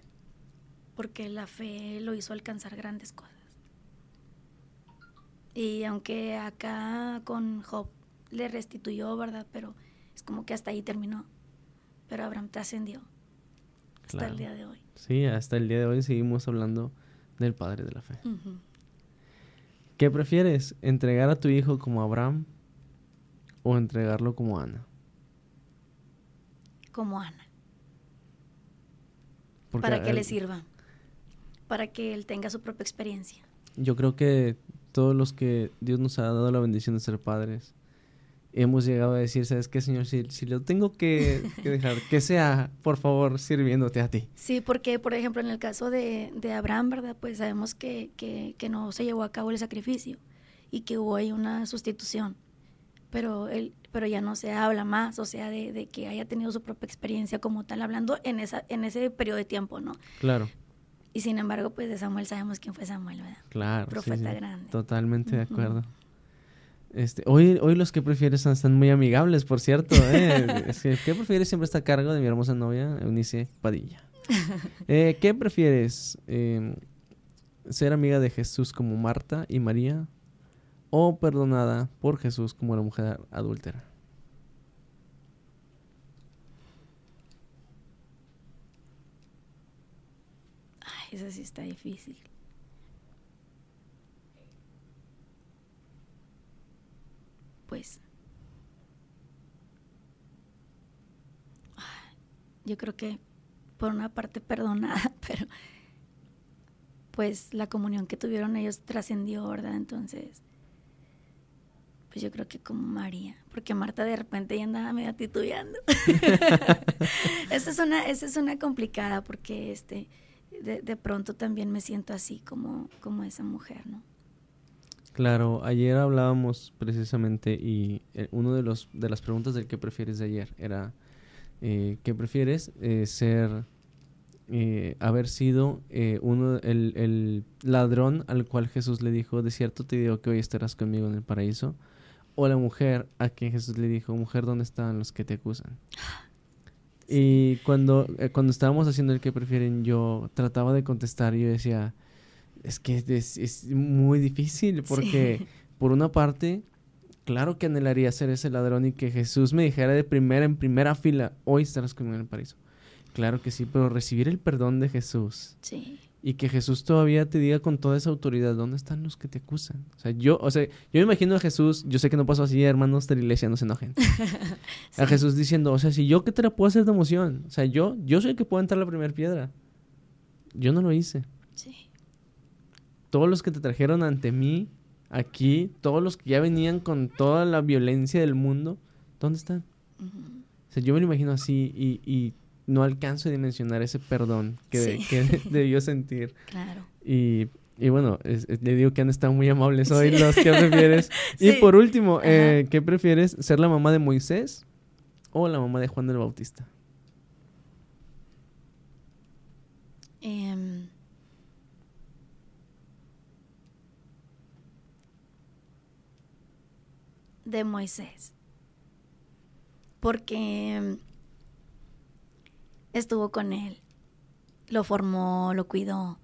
Porque la fe lo hizo alcanzar grandes cosas. Y aunque acá con Job le restituyó, ¿verdad? Pero es como que hasta ahí terminó. Pero Abraham trascendió hasta el día de hoy. Sí, hasta el día de hoy seguimos hablando del padre de la fe. ¿Qué prefieres? ¿Entregar a tu hijo como Abraham o entregarlo como Ana? como Ana. para que le sirva, para que él tenga su propia experiencia. Yo creo que todos los que Dios nos ha dado la bendición de ser padres, hemos llegado a decir, ¿sabes qué, Señor? Si, si lo tengo que, dejar, que sea, por favor, sirviéndote a ti. Sí, porque, por ejemplo, en el caso de, de Abraham, ¿verdad? Pues sabemos que, que, que, no se llevó a cabo el sacrificio y que hubo ahí una sustitución. Pero él, pero ya no se habla más, o sea, de, que haya tenido su propia experiencia como tal, hablando en, esa, en ese periodo de tiempo, ¿no? Claro. Y sin embargo, pues de Samuel sabemos quién fue Samuel, ¿verdad? Claro. Profeta grande. Totalmente de acuerdo. Este, hoy, hoy los que prefieres están muy amigables, por cierto. ¿eh? (laughs) ¿Qué prefieres? Siempre está a cargo de mi hermosa novia, Eunice Padilla. Eh, ¿Qué prefieres? Em, ¿Ser amiga de Jesús como Marta y María? o perdonada por Jesús como la mujer adúltera. Ay, eso sí está difícil. Pues yo creo que por una parte perdonada, (laughs) pero pues la comunión que tuvieron ellos trascendió, ¿verdad? Entonces, pues yo creo que como María, porque Marta de repente ya andaba medio titubeando. (laughs) esa es una, esa es una complicada porque este de, pronto también me siento así como, como esa mujer, ¿no? Claro, ayer hablábamos precisamente y eh, uno de los de las preguntas del que prefieres de ayer era eh, ¿qué prefieres? Eh, ser haber sido uno el, el ladrón al cual Jesús le dijo, de cierto te digo que hoy estarás conmigo en el paraíso, o la mujer a quien Jesús le dijo, mujer, ¿dónde están los que te acusan? Y cuando, cuando estábamos haciendo el que prefieren, yo trataba de contestar y yo decía, es que es, muy difícil porque por una parte, claro que anhelaría ser ese ladrón y que Jesús me dijera de primera en primera fila, hoy estarás conmigo en el paraíso. Claro que sí, pero recibir el perdón de Jesús. Sí y que Jesús todavía te diga con toda esa autoridad, ¿dónde están los que te acusan? O sea, yo, o sea, yo me imagino a Jesús, yo sé que no pasó así, hermanos de la iglesia, no se enojen. (laughs) A Jesús diciendo, o sea, si yo que te la puedo hacer de emoción, o sea, yo, yo soy el que puedo entrar la primera piedra. Yo no lo hice. Sí. Todos los que te trajeron ante mí, aquí, todos los que ya venían con toda la violencia del mundo, ¿dónde están? O sea, yo me lo imagino así y, y no alcanzo a dimensionar ese perdón que, (laughs) debió sentir. Claro. Y y bueno, le digo que han estado muy amables hoy los que prefieres. (laughs) Y por último, eh, ¿qué prefieres? ¿Ser la mamá de Moisés o la mamá de Juan del Bautista? Em, de Moisés. Porque em, estuvo con él, lo formó, lo cuidó,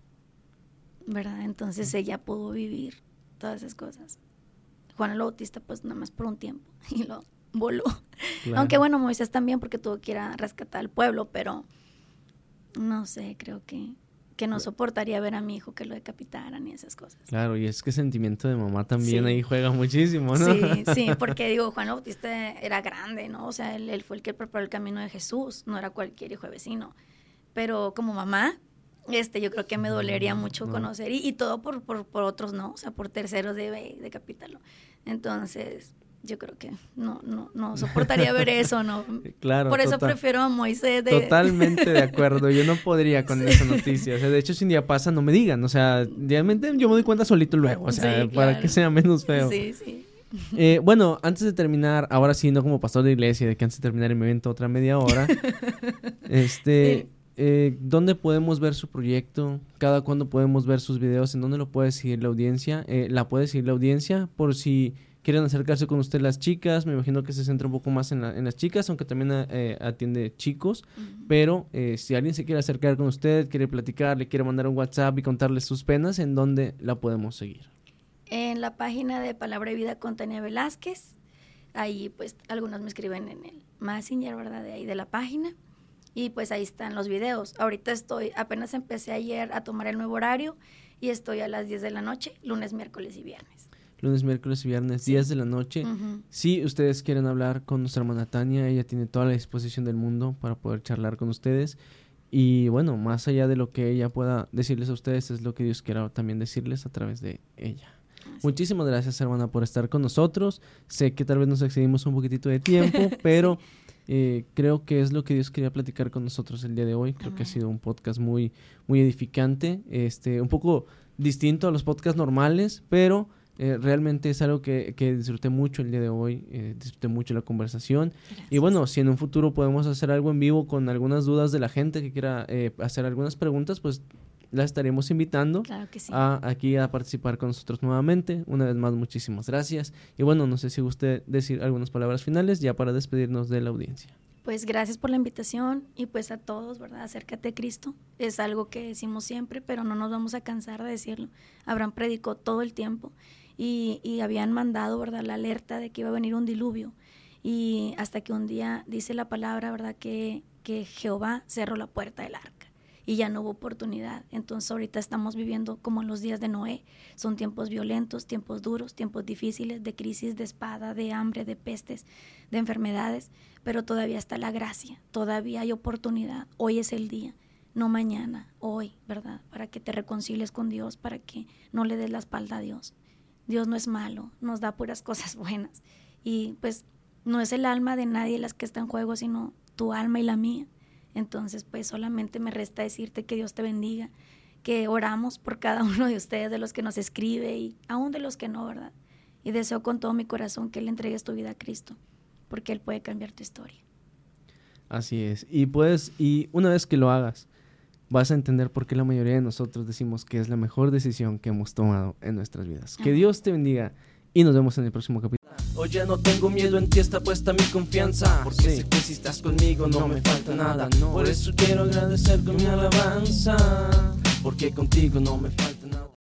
¿verdad? Entonces ella pudo vivir todas esas cosas. Juan el Bautista, pues nada más por un tiempo (laughs) y lo voló. Aunque bueno, Moisés también porque tuvo que ir a rescatar al pueblo, pero no sé, creo que que no soportaría ver a mi hijo que lo decapitaran y esas cosas. Claro, y es que sentimiento de mamá también ahí juega muchísimo, ¿no? Sí, (laughs) sí, porque digo, Juan Bautista era grande, ¿no? O sea, él, fue el que preparó el camino de Jesús, no era cualquier hijo de vecino. Pero como mamá, este, yo creo que me dolería mucho conocer, y, todo por, por, por, otros, ¿no? O sea, por terceros de decapitarlo. Entonces, yo creo que no, no, no soportaría ver eso, ¿no? (laughs) Claro. Por eso prefiero a Moisés. De... Totalmente de acuerdo. Yo no podría con (laughs) esa noticia. O sea, de hecho, si un día pasa, no me digan. O sea, realmente yo me doy cuenta solito luego. O sea, para que sea menos feo. Sí, sí. Eh, bueno, antes de terminar, ahora sí, no como pastor de iglesia, de que antes de terminar el evento otra media hora. (laughs) este, eh, ¿dónde podemos ver su proyecto? ¿Cada cuándo podemos ver sus videos? ¿En dónde lo puede seguir la audiencia? Eh, ¿La puede seguir la audiencia? Por si quieren acercarse con usted las chicas, me imagino que se centra un poco más en, las chicas, aunque también eh, atiende chicos, pero eh, si alguien se quiere acercar con usted, quiere platicar, le quiere mandar un WhatsApp y contarle sus penas, ¿en dónde la podemos seguir? En la página de Palabra y Vida con Tania Velázquez, ahí pues algunos me escriben en el Messenger, ¿verdad? De ahí de la página. Y pues ahí están los videos. Ahorita estoy, apenas empecé ayer a tomar el nuevo horario y estoy a las 10 de la noche, lunes, miércoles y viernes lunes, miércoles y viernes, días de la noche. Si ustedes quieren hablar con nuestra hermana Tania, ella tiene toda la disposición del mundo para poder charlar con ustedes. Y bueno, más allá de lo que ella pueda decirles a ustedes, es lo que Dios quiera también decirles a través de ella. Muchísimas gracias, hermana, por estar con nosotros. Sé que tal vez nos excedimos un poquitito de tiempo, (laughs) pero eh, creo que es lo que Dios quería platicar con nosotros el día de hoy. Creo que ha sido un podcast muy, muy edificante, este, un poco distinto a los podcasts normales, pero eh, realmente es algo que, que, disfruté mucho el día de hoy, eh, disfruté mucho la conversación. Y bueno, si en un futuro podemos hacer algo en vivo con algunas dudas de la gente que quiera eh, hacer algunas preguntas, pues la estaremos invitando a, aquí a participar con nosotros nuevamente. Una vez más, muchísimas gracias. Y bueno, no sé si usted decir algunas palabras finales ya para despedirnos de la audiencia. Pues gracias por la invitación y pues a todos, ¿verdad? Acércate a Cristo. Es algo que decimos siempre, pero no nos vamos a cansar de decirlo. Abraham predicó todo el tiempo y, habían mandado, ¿verdad?, la alerta de que iba a venir un diluvio. Y hasta que un día dice la palabra, ¿verdad?, que, que Jehová cerró la puerta del arca y ya no hubo oportunidad. Entonces ahorita estamos viviendo como en los días de Noé. Son tiempos violentos, tiempos duros, tiempos difíciles, de crisis, de espada, de hambre, de pestes, de enfermedades, pero todavía está la gracia, todavía hay oportunidad. Hoy es el día, no mañana, hoy, ¿verdad? Para que te reconcilies con Dios, para que no le des la espalda a Dios. Dios no es malo, nos da puras (laughs) cosas buenas. Y pues no es el alma de nadie las que está en juego, sino tu alma y la mía. Entonces, pues solamente me resta decirte que Dios te bendiga, que oramos por cada (laughs) uno de ustedes, de los que nos escribe y aún de los que no, ¿verdad? Y deseo con todo mi corazón que le entregues tu vida a Cristo, porque Él puede cambiar tu historia. Así es. Y puedes, y una vez que lo hagas, vas a entender por qué la mayoría de nosotros decimos que es la mejor decisión que hemos tomado en nuestras vidas. Que Dios te bendiga y nos vemos en el próximo capítulo. Oye, no tengo miedo, en ti está puesta mi confianza. Porque sé que si estás conmigo no me falta nada. Por eso quiero agradecer con mi alabanza. Porque contigo no me falta